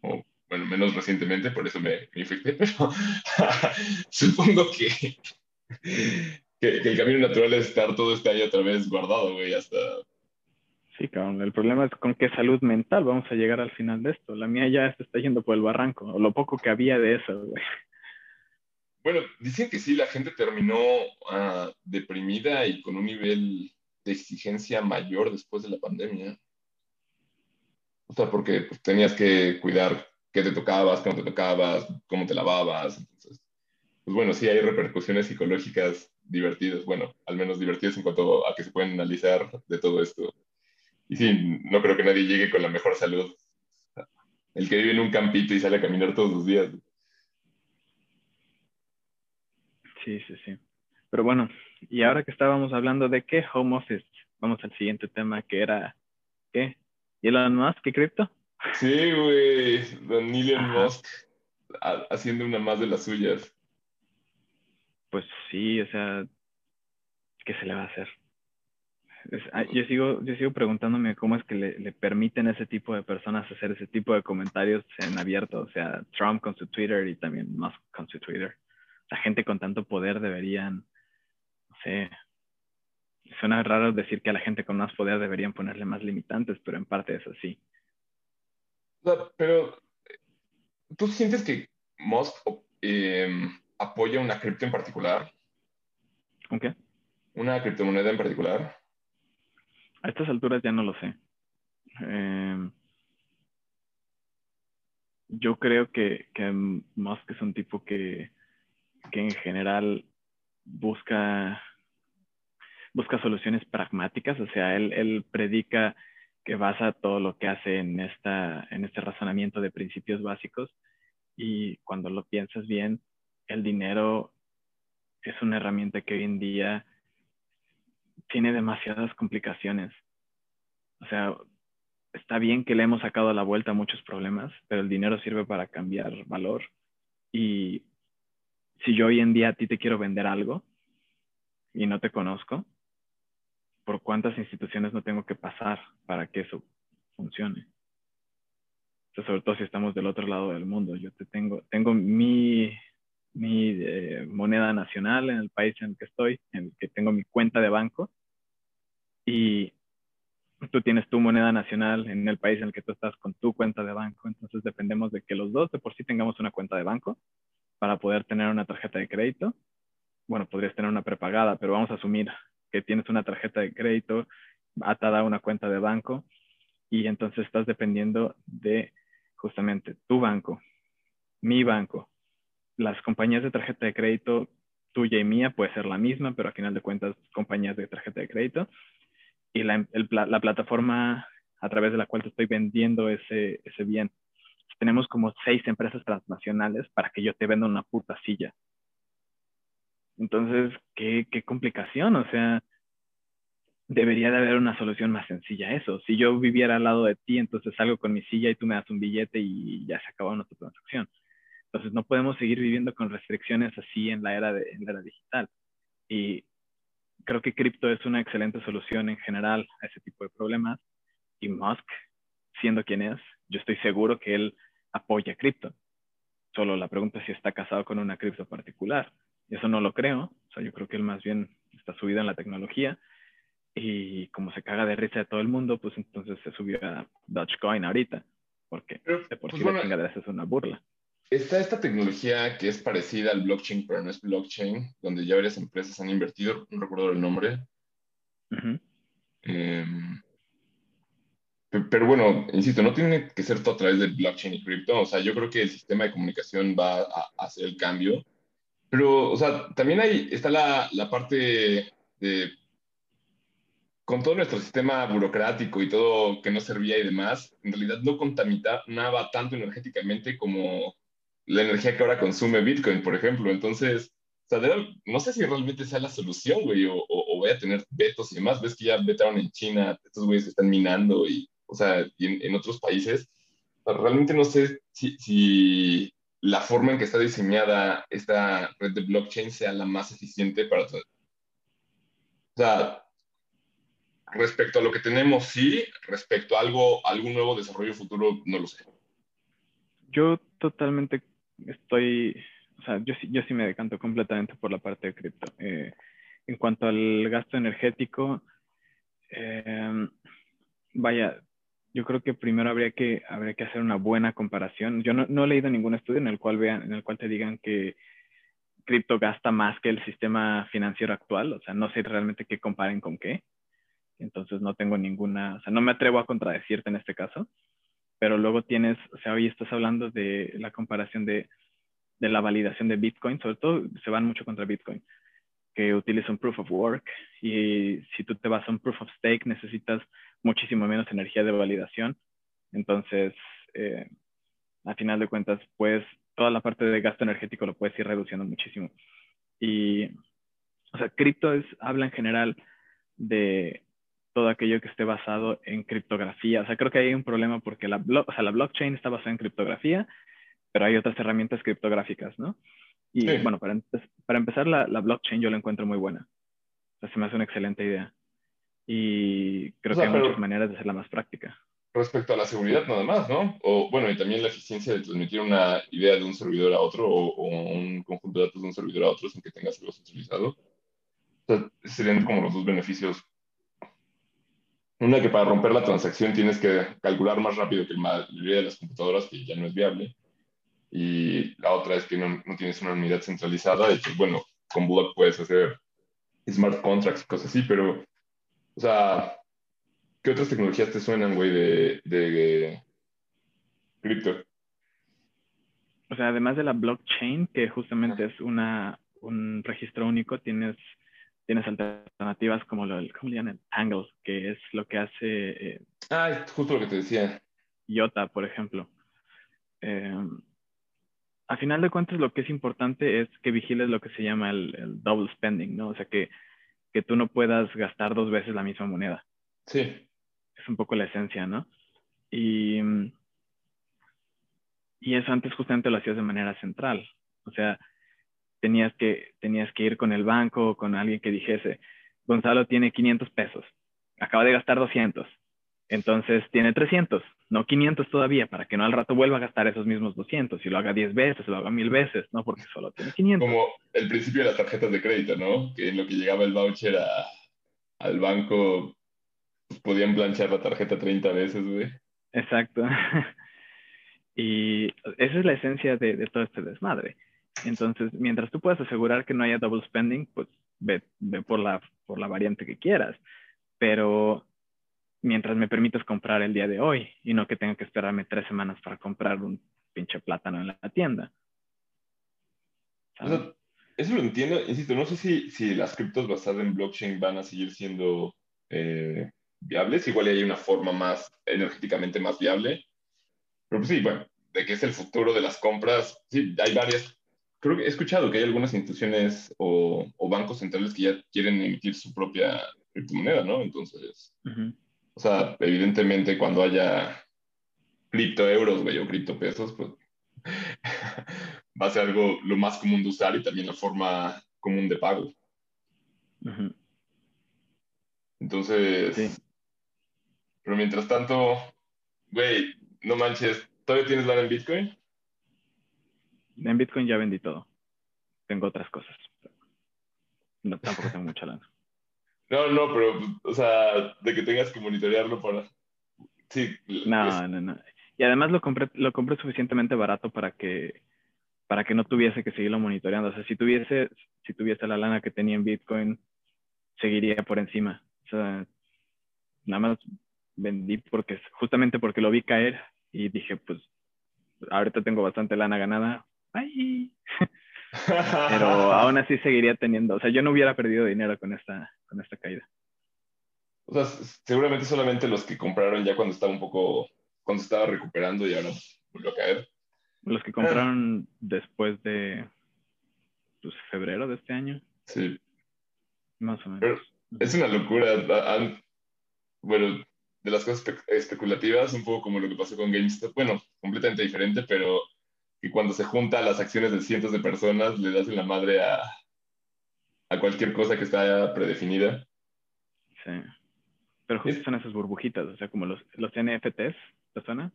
bueno, menos recientemente, por eso me, me infecté, *laughs* pero *laughs* supongo que que, el camino natural es estar todo este año otra vez guardado, güey, hasta... Sí, cabrón, el problema es con qué salud mental vamos a llegar al final de esto. La mía ya se está yendo por el barranco, o lo poco que había de eso, güey. Bueno, dicen que sí, la gente terminó uh, deprimida y con un nivel de exigencia mayor después de la pandemia. O sea, porque pues, tenías que cuidar qué te tocabas, qué no te tocabas, cómo te lavabas. Entonces, pues bueno, sí hay repercusiones psicológicas divertidas, bueno, al menos divertidas en cuanto a que se pueden analizar de todo esto. Y sí, no creo que nadie llegue con la mejor salud. El que vive en un campito y sale a caminar todos los días. Sí, sí, sí. Pero bueno, y ahora que estábamos hablando de qué home office, vamos al siguiente tema que era, ¿qué? Elon Musk ¿Qué cripto? Sí, güey, Don Elon Musk haciendo una más de las suyas pues sí, o sea, ¿qué se le va a hacer? Ah, yo, sigo, yo sigo preguntándome cómo es que le, permiten a ese tipo de personas hacer ese tipo de comentarios en abierto, o sea, Trump con su Twitter y también Musk con su Twitter. La gente con tanto poder deberían, no sé, suena raro decir que a la gente con más poder deberían ponerle más limitantes, pero en parte es así. pero, ¿tú sientes que Musk eh, apoya una cripto en particular? ¿Un qué? ¿Una criptomoneda en particular? A estas alturas ya no lo sé. Eh, yo creo que, que Musk es un tipo que, que en general busca, busca soluciones pragmáticas, o sea, él, él predica que basa todo lo que hace en, esta, en este razonamiento de principios básicos y cuando lo piensas bien, el dinero es una herramienta que hoy en día tiene demasiadas complicaciones. O sea, está bien que le hemos sacado a la vuelta muchos problemas, pero el dinero sirve para cambiar valor. Y si yo hoy en día a ti te quiero vender algo y no te conozco, ¿por cuántas instituciones no tengo que pasar para que eso funcione? sobre todo si estamos del otro lado del mundo. Yo te tengo, tengo mi moneda nacional en el país en el que estoy, en el que tengo mi cuenta de banco, y tú tienes tu moneda nacional en el país en el que tú estás con tu cuenta de banco, entonces dependemos de que los dos de por sí tengamos una cuenta de banco para poder tener una tarjeta de crédito. Bueno, podrías tener una prepagada, pero vamos a asumir que tienes una tarjeta de crédito atada a una cuenta de banco y entonces estás dependiendo de justamente tu banco, mi banco. Las compañías de tarjeta de crédito tuya y mía puede ser la misma, pero a final de cuentas compañías de tarjeta de crédito y la, la plataforma a través de la cual te estoy vendiendo ese, ese bien. Tenemos como seis empresas transnacionales para que yo te venda una puta silla. Entonces, qué, qué complicación, o sea, debería de haber una solución más sencilla a eso. Si yo viviera al lado de ti, entonces salgo con mi silla y tú me das un billete y ya se acabó nuestra transacción. Entonces no podemos seguir viviendo con restricciones así en la era, de, en la era digital. Y creo que cripto es una excelente solución en general a ese tipo de problemas. Y Musk, siendo quien es, yo estoy seguro que él apoya cripto. Solo la pregunta es si está casado con una cripto particular. Eso no lo creo. O sea, yo creo que él más bien está subido en la tecnología y como se caga de risa de todo el mundo, pues entonces se subió a Dogecoin ahorita, porque de por pues sí la es una burla. Está esta tecnología que es parecida al blockchain, pero no es blockchain, donde ya varias empresas han invertido, no recuerdo el nombre. Em, pero bueno, insisto, no tiene que ser todo a través del blockchain y cripto. O sea, yo creo que el sistema de comunicación va a, hacer el cambio. Pero, o sea, también hay, está la, la parte de con todo nuestro sistema burocrático y todo que no servía y demás, en realidad no contaminaba tanto energéticamente como la energía que ahora consume Bitcoin, por ejemplo. Entonces, no sé si realmente sea la solución, güey, o, o, voy a tener vetos y demás. Ves que ya vetaron en China, estos güeyes están minando y, o sea, en, otros países. realmente no sé si, la forma en que está diseñada esta red de blockchain sea la más eficiente para... O sea, respecto a lo que tenemos, sí. Respecto a algo, algún nuevo desarrollo futuro, no lo sé. Yo totalmente estoy, o sea, yo, yo sí me decanto completamente por la parte de cripto. Eh, en cuanto al gasto energético, em, vaya, yo creo que primero habría que, habría que hacer una buena comparación. Yo no, no, he leído ningún estudio en el cual vean, en el cual te digan que cripto gasta más que el sistema financiero actual. O sea, no sé realmente qué comparen con qué. Entonces no tengo ninguna, o sea, no me atrevo a contradecirte en este caso pero luego tienes, o sea, hoy estás hablando de la comparación de, de la validación de Bitcoin, sobre todo se van mucho contra Bitcoin, que utiliza un proof of work y si tú te vas a un proof of stake necesitas muchísimo menos energía de validación. Entonces, eh, a final de cuentas, pues toda la parte de gasto energético lo puedes ir reduciendo muchísimo. Y, o sea, cripto habla en general de todo aquello que esté basado en criptografía. O sea, creo que hay un problema porque la, o sea, la blockchain está basada en criptografía, pero hay otras herramientas criptográficas, ¿no? Y bueno, para, para empezar, la, la, blockchain yo la encuentro muy buena. O sea, se me hace una excelente idea. Y creo que hay muchas maneras de hacerla más práctica. Respecto a la seguridad nada más, ¿no? O bueno, y también la eficiencia de transmitir una idea de un servidor a otro o, un conjunto de datos de un servidor a otro sin que tengas algo centralizado. O sea, serían como los dos beneficios una que para romper la transacción tienes que calcular más rápido que la mayoría de las computadoras, que ya no es viable. Y la otra es que no, no tienes una unidad centralizada. De hecho, bueno, con Block puedes hacer smart contracts y cosas así, pero, o sea, ¿qué otras tecnologías te suenan, güey, de, de cripto? O sea, además de la blockchain, que justamente es una, un registro único, tienes tienes alternativas como lo ¿cómo le llaman? Angles, que es lo que hace... Eh, ah, justo lo que te decía. IOTA, por ejemplo. Eh, a final de cuentas, lo que es importante es que vigiles lo que se llama el, double spending, ¿no? O sea, que, que tú no puedas gastar dos veces la misma moneda. Sí. Es un poco la esencia, ¿no? Y, y eso antes justamente lo hacías de manera central. O sea, tenías que, tenías que ir con el banco o con alguien que dijese, Gonzalo tiene 500 pesos, acaba de gastar 200, entonces tiene 300, no 500 todavía, para que no al rato vuelva a gastar esos mismos 200 y lo haga 10 veces, lo haga mil veces, ¿no? Porque solo tiene 500. Como el principio de las tarjetas de crédito, ¿no? Que en lo que llegaba el voucher al banco, podían planchar la tarjeta 30 veces, güey. Exacto. *laughs* y esa es la esencia de, de, todo este desmadre. Entonces, mientras tú puedas asegurar que no haya double spending, pues ve, ve por, la, por la variante que quieras. Pero mientras me permitas comprar el día de hoy y no que tenga que esperarme tres semanas para comprar un pinche plátano en la tienda. eso lo entiendo, insisto, no sé si, si las criptos basadas en blockchain van a seguir siendo eh, viables, igual hay una forma más energéticamente más viable, pero pues sí, bueno, de que es el futuro de las compras, sí, hay varias, creo que he escuchado que hay algunas instituciones o, bancos centrales que ya quieren emitir su propia criptomoneda, ¿no? Entonces, o sea, evidentemente cuando haya criptoeuros, güey, o criptopesos, pues *laughs* va a ser algo lo más común de usar y también la forma común de pago. Entonces, pero mientras tanto, güey, no manches, ¿todavía tienes lana en Bitcoin? En Bitcoin ya vendí todo. Tengo otras cosas. No, tampoco tengo mucha lana. *laughs* No, no, pero, o sea, de que tengas que monitorearlo para... Sí. No, no, no. Y además lo compré, lo compré suficientemente barato para que, para que no tuviese que seguirlo monitoreando. O sea, si tuviese, si tuviese la lana que tenía en Bitcoin, seguiría por encima. O sea, nada más vendí porque, justamente porque lo vi caer y dije, pues, ahorita tengo bastante lana ganada. ¡Ay! Pero aún así seguiría teniendo, o sea, yo no hubiera perdido dinero con esta, con esta caída. O sea, seguramente solamente los que compraron ya cuando estaba un poco, cuando estaba recuperando y ahora volvió a caer. Los que compraron después de pues, febrero de este año. Sí. Más o menos. es una locura. Bueno, de las cosas especulativas, un poco como lo que pasó con GameStop. Bueno, completamente diferente, pero que cuando se juntan las acciones de cientos de personas le das en la madre a, a cualquier cosa que está predefinida. Sí. Pero justo son esas burbujitas, o sea, como los, los NFTs, ¿te suena?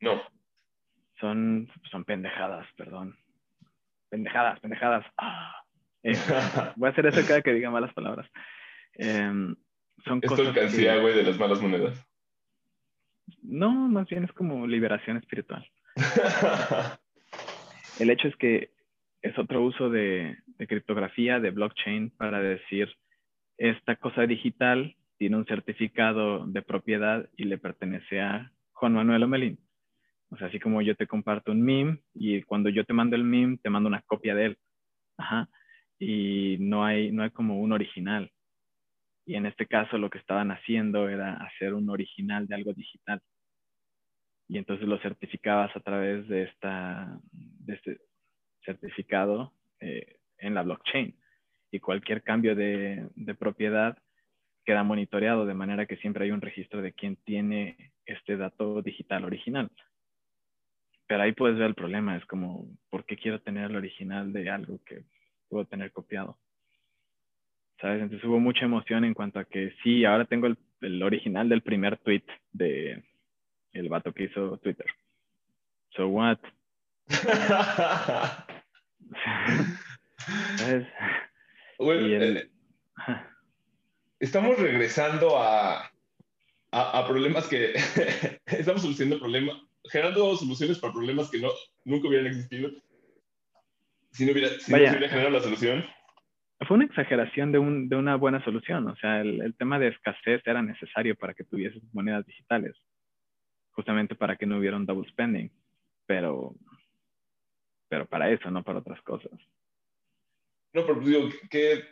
No. Son, son pendejadas, perdón. Pendejadas, pendejadas. Ah. Eh, *laughs* voy a hacer eso cada que diga malas palabras. Eh, son Esto alcancía, güey, de las malas monedas. No, más bien es como liberación espiritual. *laughs* El hecho es que es otro uso de, criptografía, de blockchain, para decir, esta cosa digital tiene un certificado de propiedad y le pertenece a Juan Manuel Omelín. O sea, así como yo te comparto un meme y cuando yo te mando el meme, te mando una copia de él. Ajá. Y no hay, no hay como un original. Y en este caso lo que estaban haciendo era hacer un original de algo digital. Y entonces lo certificabas a través de, esta, de este certificado eh, en la blockchain. Y cualquier cambio de, de propiedad queda monitoreado de manera que siempre hay un registro de quién tiene este dato digital original. Pero ahí puedes ver el problema, es como, ¿por qué quiero tener el original de algo que puedo tener copiado? ¿Sabes? Entonces hubo mucha emoción en cuanto a que sí, ahora tengo el, el original del primer tweet de el vato que hizo Twitter. So what? *laughs* Eh, estamos regresando a, a, problemas que *laughs* estamos solucionando problemas, generando soluciones para problemas que no, nunca hubieran existido si no hubiera, si no hubiera generado la solución. Fue una exageración de, un, de una buena solución. O sea, el, el, tema de escasez era necesario para que tuvieses monedas digitales, justamente para que no hubiera un double spending. Pero pero para eso, no para otras cosas. No, pero digo que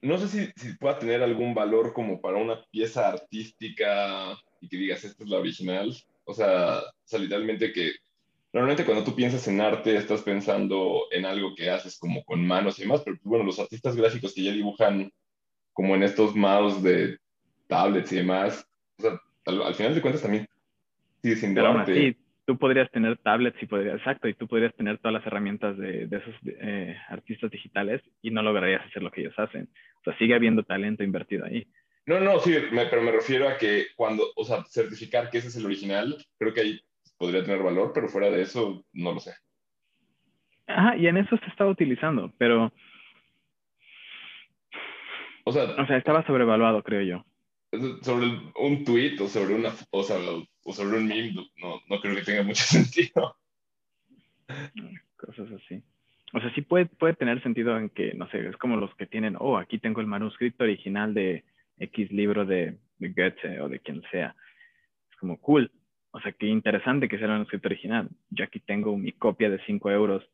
no sé si, si pueda tener algún valor como para una pieza artística y que digas, esta es la original. O sea, o literalmente que normalmente cuando tú piensas en arte estás pensando en algo que haces como con manos y demás, pero pues, bueno, los artistas gráficos que ya dibujan como en estos mouse de tablets y demás, o sea, al, final de cuentas también sigue siendo arte tú podrías tener tablets y podrías, exacto, y tú podrías tener todas las herramientas de, de esos eh, artistas digitales y no lograrías hacer lo que ellos hacen. O sea, sigue habiendo talento invertido ahí. No, no, sí, pero me refiero a que cuando, o sea, certificar que ese es el original, creo que ahí podría tener valor, pero fuera de eso, no lo sé. Ajá, y en eso se estaba utilizando, pero... O sea, o sea, estaba sobrevaluado, creo yo. Sobre un tweet o sobre una, o, o sobre un meme, no, no creo que tenga mucho *laughs* sentido. Cosas así. O sea, sí puede, puede tener sentido en que, no sé, es como los que tienen, oh, aquí tengo el manuscrito original de X libro de, de Goethe o de quien sea. Es como cool. O sea, qué interesante que sea el manuscrito original. Yo aquí tengo mi copia de 5 euros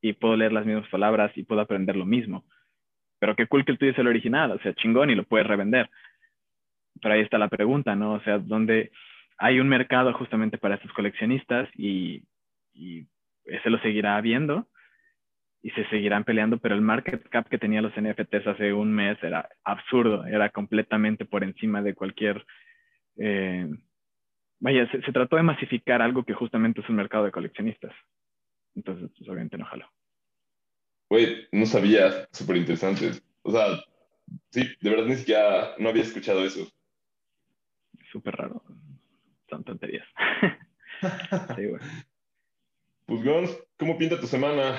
y puedo leer las mismas palabras y puedo aprender lo mismo. Pero qué cool que el tuyo el original, o sea, chingón y lo puedes revender. Pero ahí está la pregunta, ¿no? O sea, ¿dónde hay un mercado justamente para estos coleccionistas y, y ese lo seguirá habiendo y se seguirán peleando, pero el market cap que tenían los NFTs hace un mes era absurdo, era completamente por encima de cualquier... Eh, vaya, se, trató de masificar algo que justamente es un mercado de coleccionistas. Entonces, pues obviamente no jaló. Güey, no sabía, súper interesante. O sea, sí, de verdad ni siquiera no había escuchado eso. Súper raro. Son tonterías. *laughs* sí, güey. Pues, Gons, ¿cómo pinta tu semana?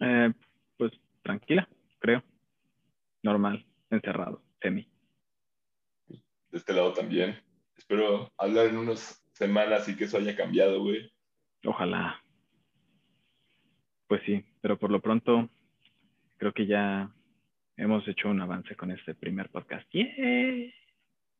Eh, pues tranquila, creo. Normal, encerrado, semi. De este lado también. Espero hablar en unas semanas y que eso haya cambiado, güey. Ojalá. Pues sí, pero por lo pronto creo que ya hemos hecho un avance con este primer podcast. ¡Yeah!